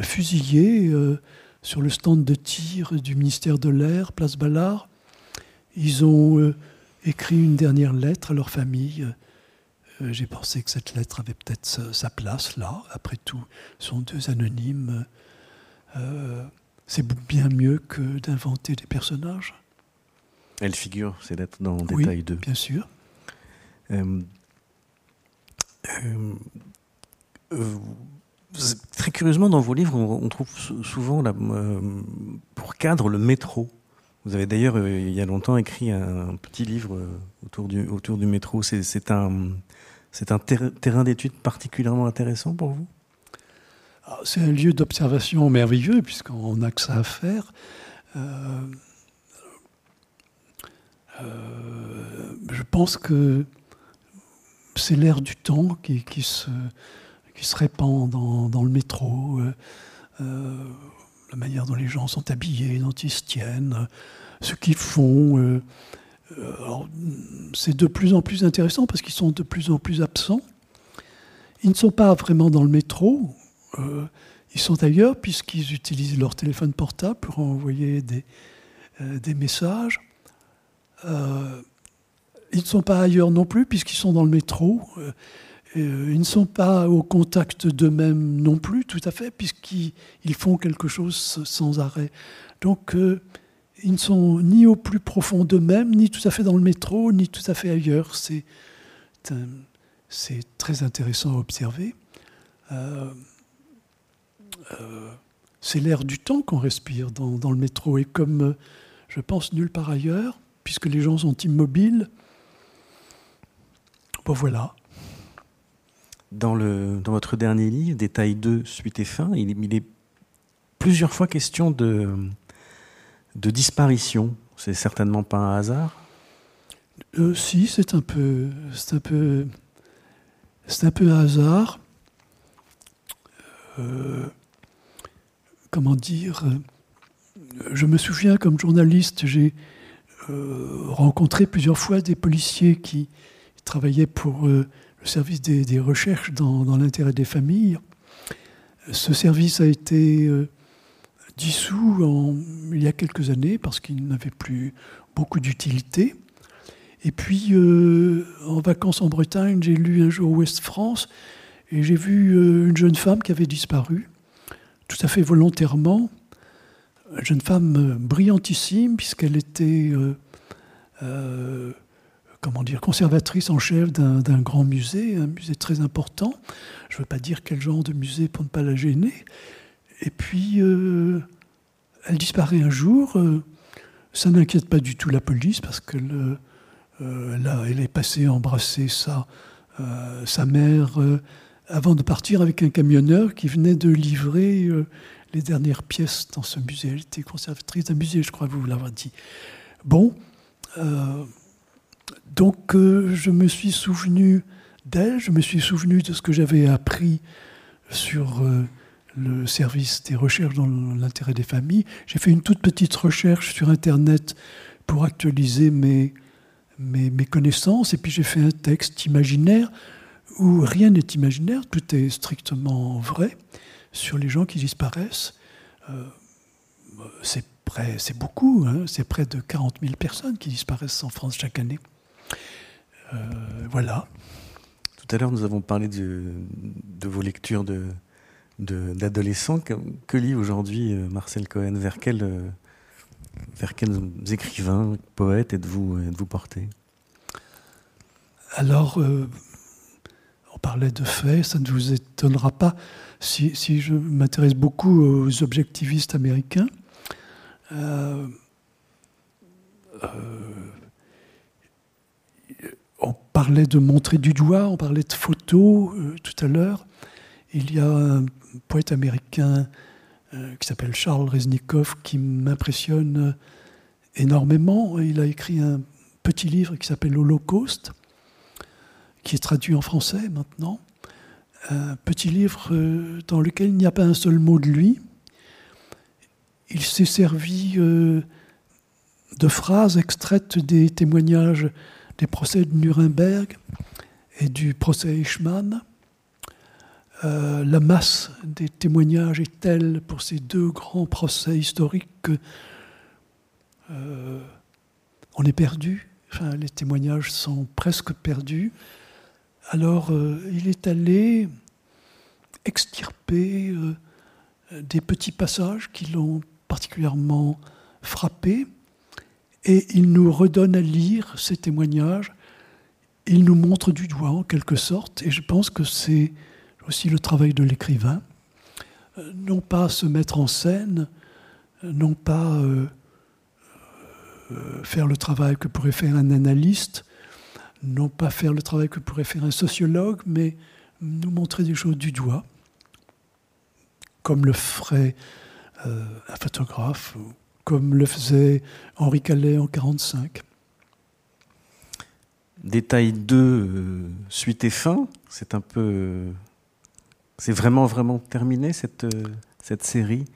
fusillés euh, sur le stand de tir du ministère de l'Air, place Ballard. Ils ont écrit une dernière lettre à leur famille. J'ai pensé que cette lettre avait peut-être sa, place là. Après tout, ce sont deux anonymes c'est bien mieux que d'inventer des personnages. Elle figure, ces lettres, dans Détail 2. bien sûr. Euh, euh, euh, très curieusement, dans vos livres, on, trouve souvent, pour cadre, le métro. Vous avez d'ailleurs, il y a longtemps, écrit un, petit livre autour du, autour du métro. C'est un, un terrain d'étude particulièrement intéressant pour vous? C'est un lieu d'observation merveilleux, puisqu'on n'a que ça à faire. Euh, euh, je pense que c'est l'air du temps qui, se, qui se répand dans, le métro, euh, la manière dont les gens sont habillés, dont ils se tiennent, ce qu'ils font. c'est de plus en plus intéressant parce qu'ils sont de plus en plus absents. Ils ne sont pas vraiment dans le métro, euh, ils sont ailleurs puisqu'ils utilisent leur téléphone portable pour envoyer des, euh, messages. Euh, ils ne sont pas ailleurs non plus puisqu'ils sont dans le métro. ils ne sont pas au contact d'eux-mêmes non plus, tout à fait, puisqu'ils font quelque chose sans arrêt. Donc, ils ne sont ni au plus profond d'eux-mêmes, ni tout à fait dans le métro, ni tout à fait ailleurs. C'est très intéressant à observer. C'est l'air du temps qu'on respire dans, le métro. Et comme euh, je pense nulle part ailleurs, puisque les gens sont immobiles, bon voilà. Dans, le, dans votre dernier livre, Détail 2, suite et fin, il, il est plusieurs fois question de, de disparition. C'est certainement pas un hasard euh, Si, c'est un peu, c'est un peu, c'est un peu un hasard. Euh, comment dire, euh, je me souviens comme journaliste, j'ai euh, rencontré plusieurs fois des policiers qui travaillaient pour euh, le service des, recherches dans, l'intérêt des familles. Ce service a été dissous il y a quelques années parce qu'il n'avait plus beaucoup d'utilité. Et puis, en vacances en Bretagne, j'ai lu un jour Ouest France et j'ai vu une jeune femme qui avait disparu tout à fait volontairement, une jeune femme euh, brillantissime, puisqu'elle était euh, euh, comment dire, conservatrice en chef d'un grand musée, un musée très important. Je ne veux pas dire quel genre de musée pour ne pas la gêner. Et puis, elle disparaît un jour. ça n'inquiète pas du tout la police parce qu'elle elle est passée embrasser sa, sa mère avant de partir avec un camionneur qui venait de livrer euh, les dernières pièces dans ce musée. Elle était conservatrice d'un musée, je crois que vous l'avez dit. Bon, euh, donc euh, je me suis souvenu d'elle, je me suis souvenu de ce que j'avais appris sur le service des recherches dans l'intérêt des familles. J'ai fait une toute petite recherche sur Internet pour actualiser mes, mes, mes connaissances, et puis j'ai fait un texte imaginaire où rien n'est imaginaire, tout est strictement vrai sur les gens qui disparaissent. Euh, c'est c'est beaucoup, hein, c'est près de 40 000 personnes qui disparaissent en France chaque année. Euh, voilà. Tout à l'heure, nous avons parlé de, vos lectures d'adolescents. De, que, lit aujourd'hui euh, Marcel Cohen? Vers, quel, vers quels écrivains, poètes êtes-vous êtes porté? Alors, parlait de faits, ça ne vous étonnera pas si, je m'intéresse beaucoup aux objectivistes américains, euh, euh, on parlait de montrer du doigt, on parlait de photos euh, tout à l'heure. Il y a un poète américain qui s'appelle Charles Reznikov qui m'impressionne énormément. Il a écrit un petit livre qui s'appelle Holocauste, qui est traduit en français maintenant un petit livre euh, dans lequel il n'y a pas un seul mot de lui. Il s'est servi euh, de phrases extraites des témoignages des procès de Nuremberg et du procès Eichmann. Euh, la masse des témoignages est telle pour ces deux grands procès historiques que on est perdu. Enfin, les témoignages sont presque perdus. Alors, euh, il est allé extirper euh, des petits passages qui l'ont particulièrement frappé, et il nous redonne à lire ces témoignages. Il nous montre du doigt, en quelque sorte, et je pense que c'est aussi le travail de l'écrivain. Euh, non pas se mettre en scène, non pas faire le travail que pourrait faire un analyste, non pas faire le travail que pourrait faire un sociologue, mais nous montrer des choses du doigt, comme le ferait euh, un photographe, comme le faisait Henri Calais en 1945. Détail 2, euh, suite et fin, c'est un peu. c'est vraiment, vraiment terminé cette, euh, cette série,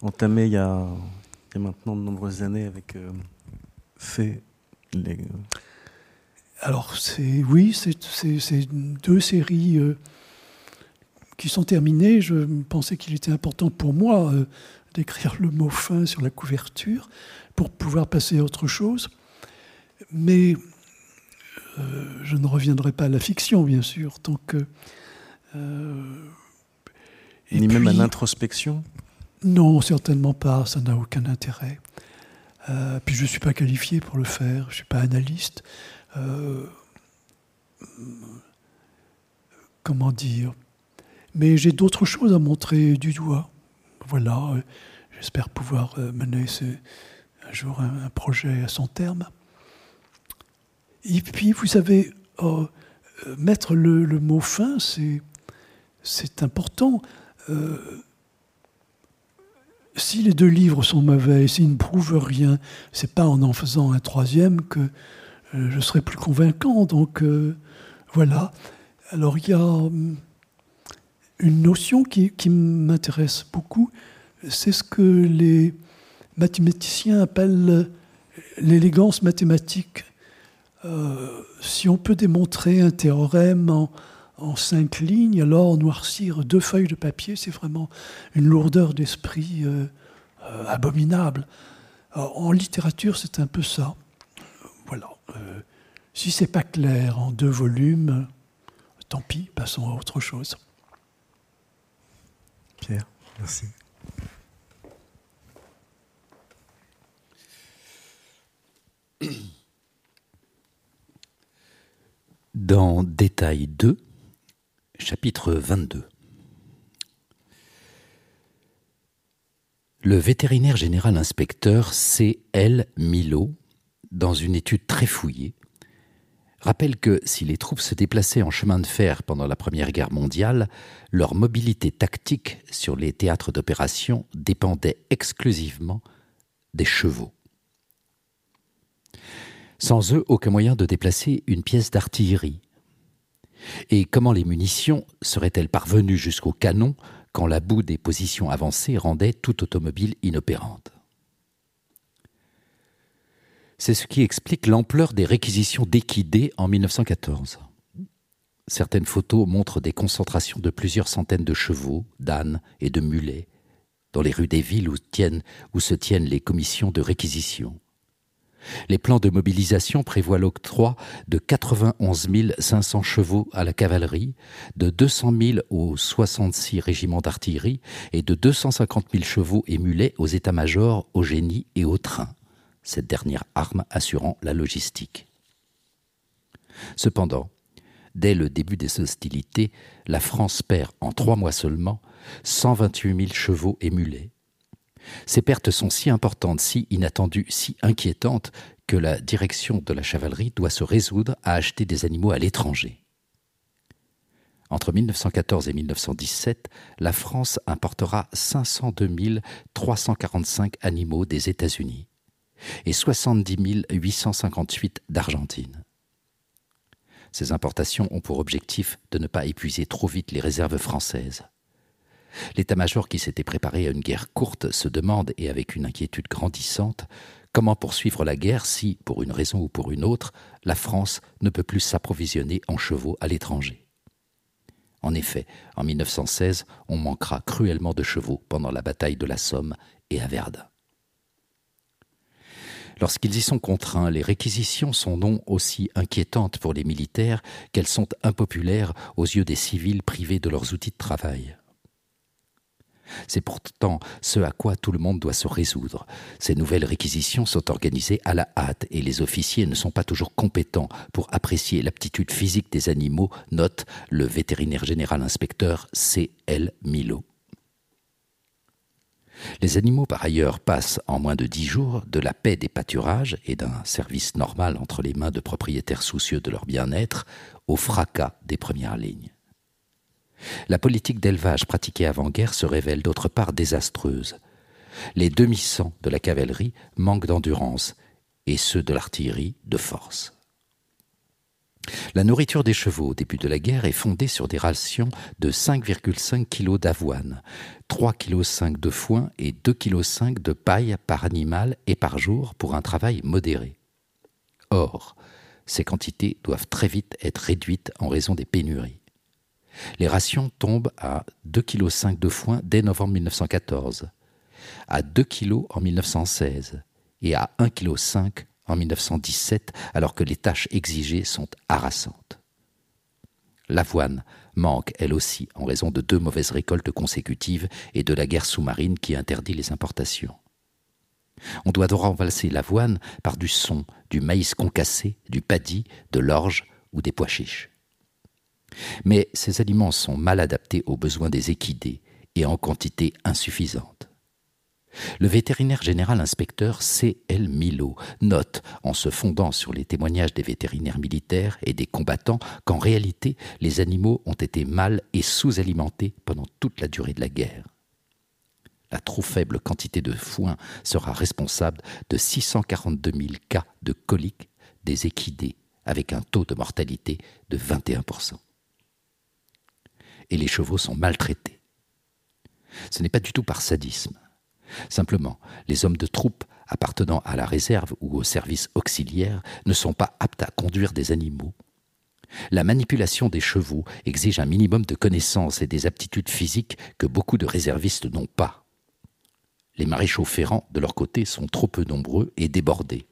entamée il y, a, il y, a, maintenant de nombreuses années avec Fait. Les, alors, c'est, oui, c'est, deux séries euh, qui sont terminées. Je pensais qu'il était important pour moi euh, d'écrire le mot fin sur la couverture pour pouvoir passer à autre chose. Mais euh, je ne reviendrai pas à la fiction, bien sûr. Donc, Ni même à l'introspection? Non, certainement pas. Ça n'a aucun intérêt. puis je ne suis pas qualifié pour le faire. Je ne suis pas analyste. Euh, comment dire? Mais j'ai d'autres choses à montrer du doigt. Voilà, euh, j'espère pouvoir euh, mener un jour un, projet à son terme. Et puis, vous savez, mettre le, mot fin, c'est important. si les deux livres sont mauvais, s'ils ne prouvent rien, c'est pas en en faisant un troisième que je serai plus convaincant. Donc euh, voilà. Alors il y a hum, une notion qui, m'intéresse beaucoup, c'est ce que les mathématiciens appellent l'élégance mathématique. Euh, si on peut démontrer un théorème en, cinq lignes, alors noircir deux feuilles de papier, c'est vraiment une lourdeur d'esprit abominable. en littérature, c'est un peu ça. Euh, si c'est pas clair en deux volumes, tant pis, passons à autre chose. Pierre, merci. Dans Détail 2, chapitre 22. Le vétérinaire général inspecteur C.L. Milo dans une étude très fouillée, rappelle que si les troupes se déplaçaient en chemin de fer pendant la Première Guerre mondiale, leur mobilité tactique sur les théâtres d'opération dépendait exclusivement des chevaux. Sans eux, aucun moyen de déplacer une pièce d'artillerie. Et comment les munitions seraient-elles parvenues jusqu'au canon quand la boue des positions avancées rendait toute automobile inopérante? C'est ce qui explique l'ampleur des réquisitions d'équidés en 1914. Certaines photos montrent des concentrations de plusieurs centaines de chevaux, d'ânes et de mulets dans les rues des villes où, se tiennent les commissions de réquisition. Les plans de mobilisation prévoient l'octroi de 91 500 chevaux à la cavalerie, de 200 000 aux 66 régiments d'artillerie et de 250 000 chevaux et mulets aux états-majors, au génie et au train, cette dernière arme assurant la logistique. Cependant, dès le début des hostilités, la France perd en trois mois seulement 128 000 chevaux et mulets, ces pertes sont si importantes, si inattendues, si inquiétantes que la direction de la chevalerie doit se résoudre à acheter des animaux à l'étranger. Entre 1914 et 1917, la France importera 502 345 animaux des États-Unis et 70 858 d'Argentine. Ces importations ont pour objectif de ne pas épuiser trop vite les réserves françaises. L'état-major qui s'était préparé à une guerre courte se demande, et avec une inquiétude grandissante, comment poursuivre la guerre si, pour une raison ou pour une autre, la France ne peut plus s'approvisionner en chevaux à l'étranger. En effet, en 1916, on manquera cruellement de chevaux pendant la bataille de la Somme et à Verdun. Lorsqu'ils y sont contraints, les réquisitions sont non aussi inquiétantes pour les militaires qu'elles sont impopulaires aux yeux des civils privés de leurs outils de travail. C'est pourtant ce à quoi tout le monde doit se résoudre. Ces nouvelles réquisitions sont organisées à la hâte et les officiers ne sont pas toujours compétents pour apprécier l'aptitude physique des animaux, note le vétérinaire général inspecteur C. L. Milo. Les animaux, par ailleurs, passent en moins de dix jours de la paix des pâturages et d'un service normal entre les mains de propriétaires soucieux de leur bien-être au fracas des premières lignes. La politique d'élevage pratiquée avant-guerre se révèle d'autre part désastreuse. Les demi-cents de la cavalerie manquent d'endurance et ceux de l'artillerie de force. La nourriture des chevaux au début de la guerre est fondée sur des rations de 5,5 kg d'avoine, 3,5 kg de foin et 2,5 kg de paille par animal et par jour pour un travail modéré. Or, ces quantités doivent très vite être réduites en raison des pénuries. Les rations tombent à 2,5 kg de foin dès novembre 1914, à 2 kg en 1916 et à 1,5 kg en 1917, alors que les tâches exigées sont harassantes. L'avoine manque elle aussi en raison de deux mauvaises récoltes consécutives et de la guerre sous-marine qui interdit les importations. On doit donc renvalser l'avoine par du son, du maïs concassé, du paddy, de l'orge ou des pois chiches. Mais ces aliments sont mal adaptés aux besoins des équidés et en quantité insuffisante. Le vétérinaire général inspecteur C. L. Milo note, en se fondant sur les témoignages des vétérinaires militaires et des combattants, qu'en réalité, les animaux ont été mal et sous-alimentés pendant toute la durée de la guerre. La trop faible quantité de foin sera responsable de 642 000 cas de coliques des équidés, avec un taux de mortalité de 21% et les chevaux sont maltraités. Ce n'est pas du tout par sadisme. Simplement, les hommes de troupe appartenant à la réserve ou au service auxiliaire ne sont pas aptes à conduire des animaux. La manipulation des chevaux exige un minimum de connaissances et des aptitudes physiques que beaucoup de réservistes n'ont pas. Les maréchaux ferrants, de leur côté, sont trop peu nombreux et débordés.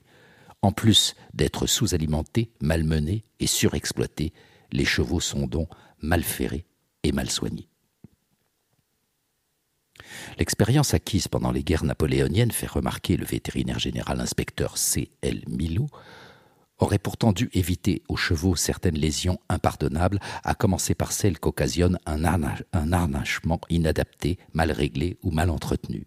En plus d'être sous-alimentés, malmenés et surexploités, les chevaux sont donc mal ferrés et mal soigné. L'expérience acquise pendant les guerres napoléoniennes, fait remarquer le vétérinaire général inspecteur C. L. Milou, aurait pourtant dû éviter aux chevaux certaines lésions impardonnables, à commencer par celles qu'occasionne un, un harnachement inadapté, mal réglé ou mal entretenu.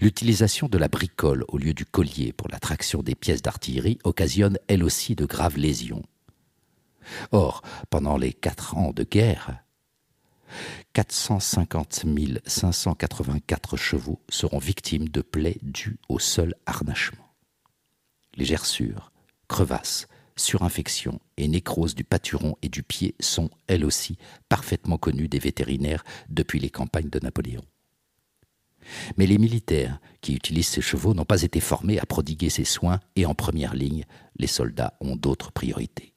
L'utilisation de la bricole au lieu du collier pour la traction des pièces d'artillerie occasionne elle aussi de graves lésions. Or, pendant les quatre ans de guerre, 450 584 chevaux seront victimes de plaies dues au seul harnachement. Les gerçures, crevasses, surinfections et nécroses du pâturon et du pied sont, elles aussi, parfaitement connues des vétérinaires depuis les campagnes de Napoléon. Mais les militaires qui utilisent ces chevaux n'ont pas été formés à prodiguer ces soins et en première ligne, les soldats ont d'autres priorités.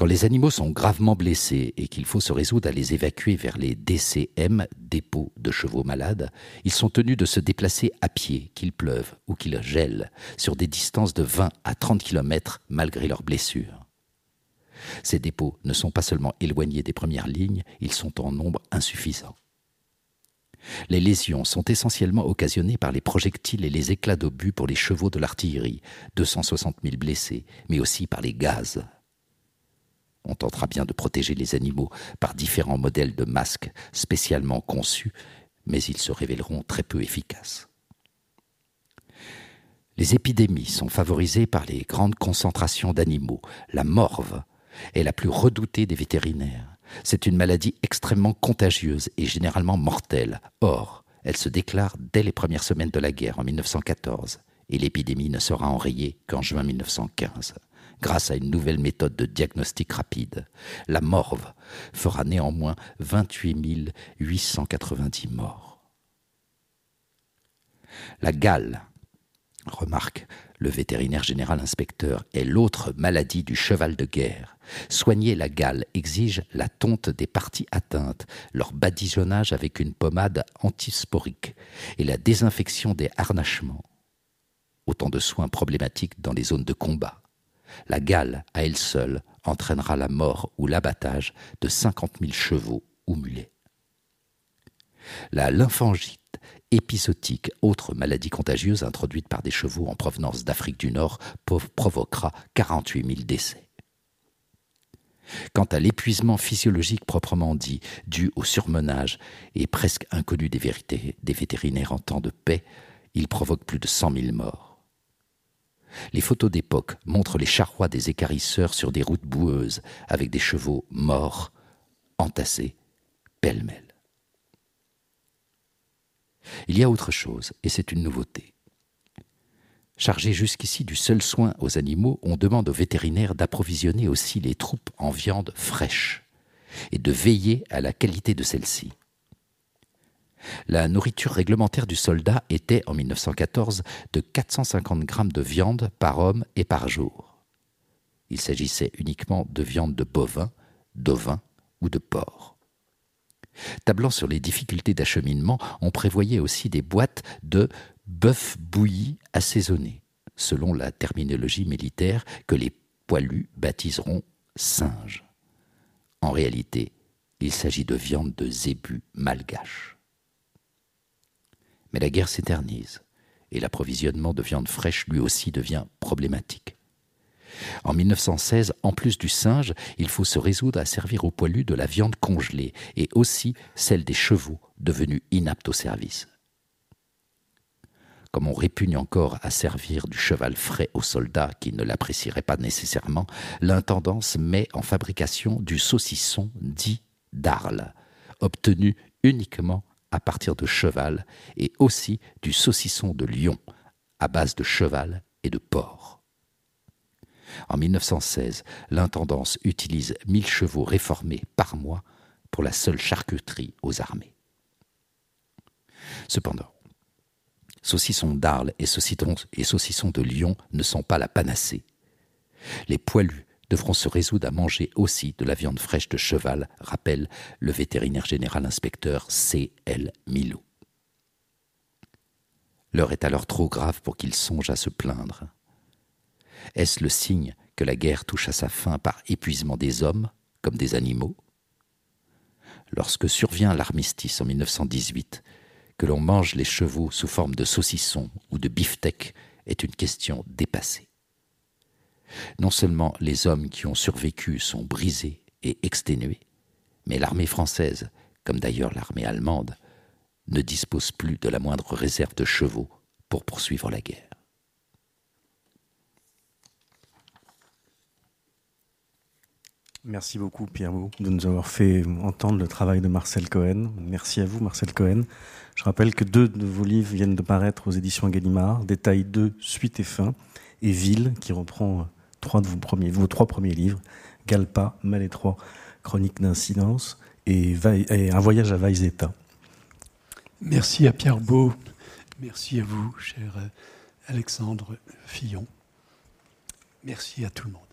Quand les animaux sont gravement blessés et qu'il faut se résoudre à les évacuer vers les DCM, dépôts de chevaux malades, ils sont tenus de se déplacer à pied, qu'il pleuve ou qu'il gèle, sur des distances de 20 à 30 km malgré leurs blessures. Ces dépôts ne sont pas seulement éloignés des premières lignes, ils sont en nombre insuffisant. Les lésions sont essentiellement occasionnées par les projectiles et les éclats d'obus pour les chevaux de l'artillerie, 260 000 blessés, mais aussi par les gaz. On tentera bien de protéger les animaux par différents modèles de masques spécialement conçus, mais ils se révéleront très peu efficaces. Les épidémies sont favorisées par les grandes concentrations d'animaux. La morve est la plus redoutée des vétérinaires. C'est une maladie extrêmement contagieuse et généralement mortelle. Or, elle se déclare dès les premières semaines de la guerre en 1914 et l'épidémie ne sera enrayée qu'en juin 1915 grâce à une nouvelle méthode de diagnostic rapide. La morve fera néanmoins 28 890 morts. La gale, remarque le vétérinaire général inspecteur, est l'autre maladie du cheval de guerre. Soigner la gale exige la tonte des parties atteintes, leur badigeonnage avec une pommade antisporique et la désinfection des harnachements. Autant de soins problématiques dans les zones de combat. La gale, à elle seule, entraînera la mort ou l'abattage de 50 000 chevaux ou mulets. La lymphangite épisodique, autre maladie contagieuse introduite par des chevaux en provenance d'Afrique du Nord, provoquera 48 000 décès. Quant à l'épuisement physiologique proprement dit, dû au surmenage et presque inconnu des, vérités, des vétérinaires en temps de paix, il provoque plus de 100 000 morts. Les photos d'époque montrent les charrois des écarisseurs sur des routes boueuses, avec des chevaux morts, entassés, pêle-mêle. Il y a autre chose, et c'est une nouveauté. Chargé jusqu'ici du seul soin aux animaux, on demande aux vétérinaires d'approvisionner aussi les troupes en viande fraîche et de veiller à la qualité de celle-ci. La nourriture réglementaire du soldat était, en 1914, de 450 grammes de viande par homme et par jour. Il s'agissait uniquement de viande de bovin, d'ovin ou de porc. Tablant sur les difficultés d'acheminement, on prévoyait aussi des boîtes de bœuf bouilli assaisonné, selon la terminologie militaire que les poilus baptiseront singe. En réalité, il s'agit de viande de zébu malgache. Mais la guerre s'éternise, et l'approvisionnement de viande fraîche lui aussi devient problématique. En 1916, en plus du singe, il faut se résoudre à servir aux poilus de la viande congelée et aussi celle des chevaux devenus inaptes au service. Comme on répugne encore à servir du cheval frais aux soldats qui ne l'apprécieraient pas nécessairement, l'intendance met en fabrication du saucisson dit d'Arles, obtenu uniquement à partir de cheval et aussi du saucisson de lion à base de cheval et de porc. En 1916, l'intendance utilise 1000 chevaux réformés par mois pour la seule charcuterie aux armées. Cependant, saucisson d'Arles et saucisson, de Lyon ne sont pas la panacée. Les poilus devront se résoudre à manger aussi de la viande fraîche de cheval, rappelle le vétérinaire général inspecteur C. L. Milou. L'heure est alors trop grave pour qu'ils songent à se plaindre. Est-ce le signe que la guerre touche à sa fin par épuisement des hommes comme des animaux? Lorsque survient l'armistice en 1918, que l'on mange les chevaux sous forme de saucisson ou de beefsteak est une question dépassée. Non seulement les hommes qui ont survécu sont brisés et exténués, mais l'armée française, comme d'ailleurs l'armée allemande, ne dispose plus de la moindre réserve de chevaux pour poursuivre la guerre. Merci beaucoup Pierre Bou de nous avoir fait entendre le travail de Marcel Cohen. Merci à vous Marcel Cohen. Je rappelle que deux de vos livres viennent de paraître aux éditions Gallimard, Détail 2, Suite et Fin, et Ville, qui reprend trois de vos, premiers, vos trois premiers livres, Galpa, Malétroit, Chronique d'incidence et, et, Un voyage à Vaizeta. Merci à Pierre Beau. Merci à vous, cher Alexandre Fillon. Merci à tout le monde.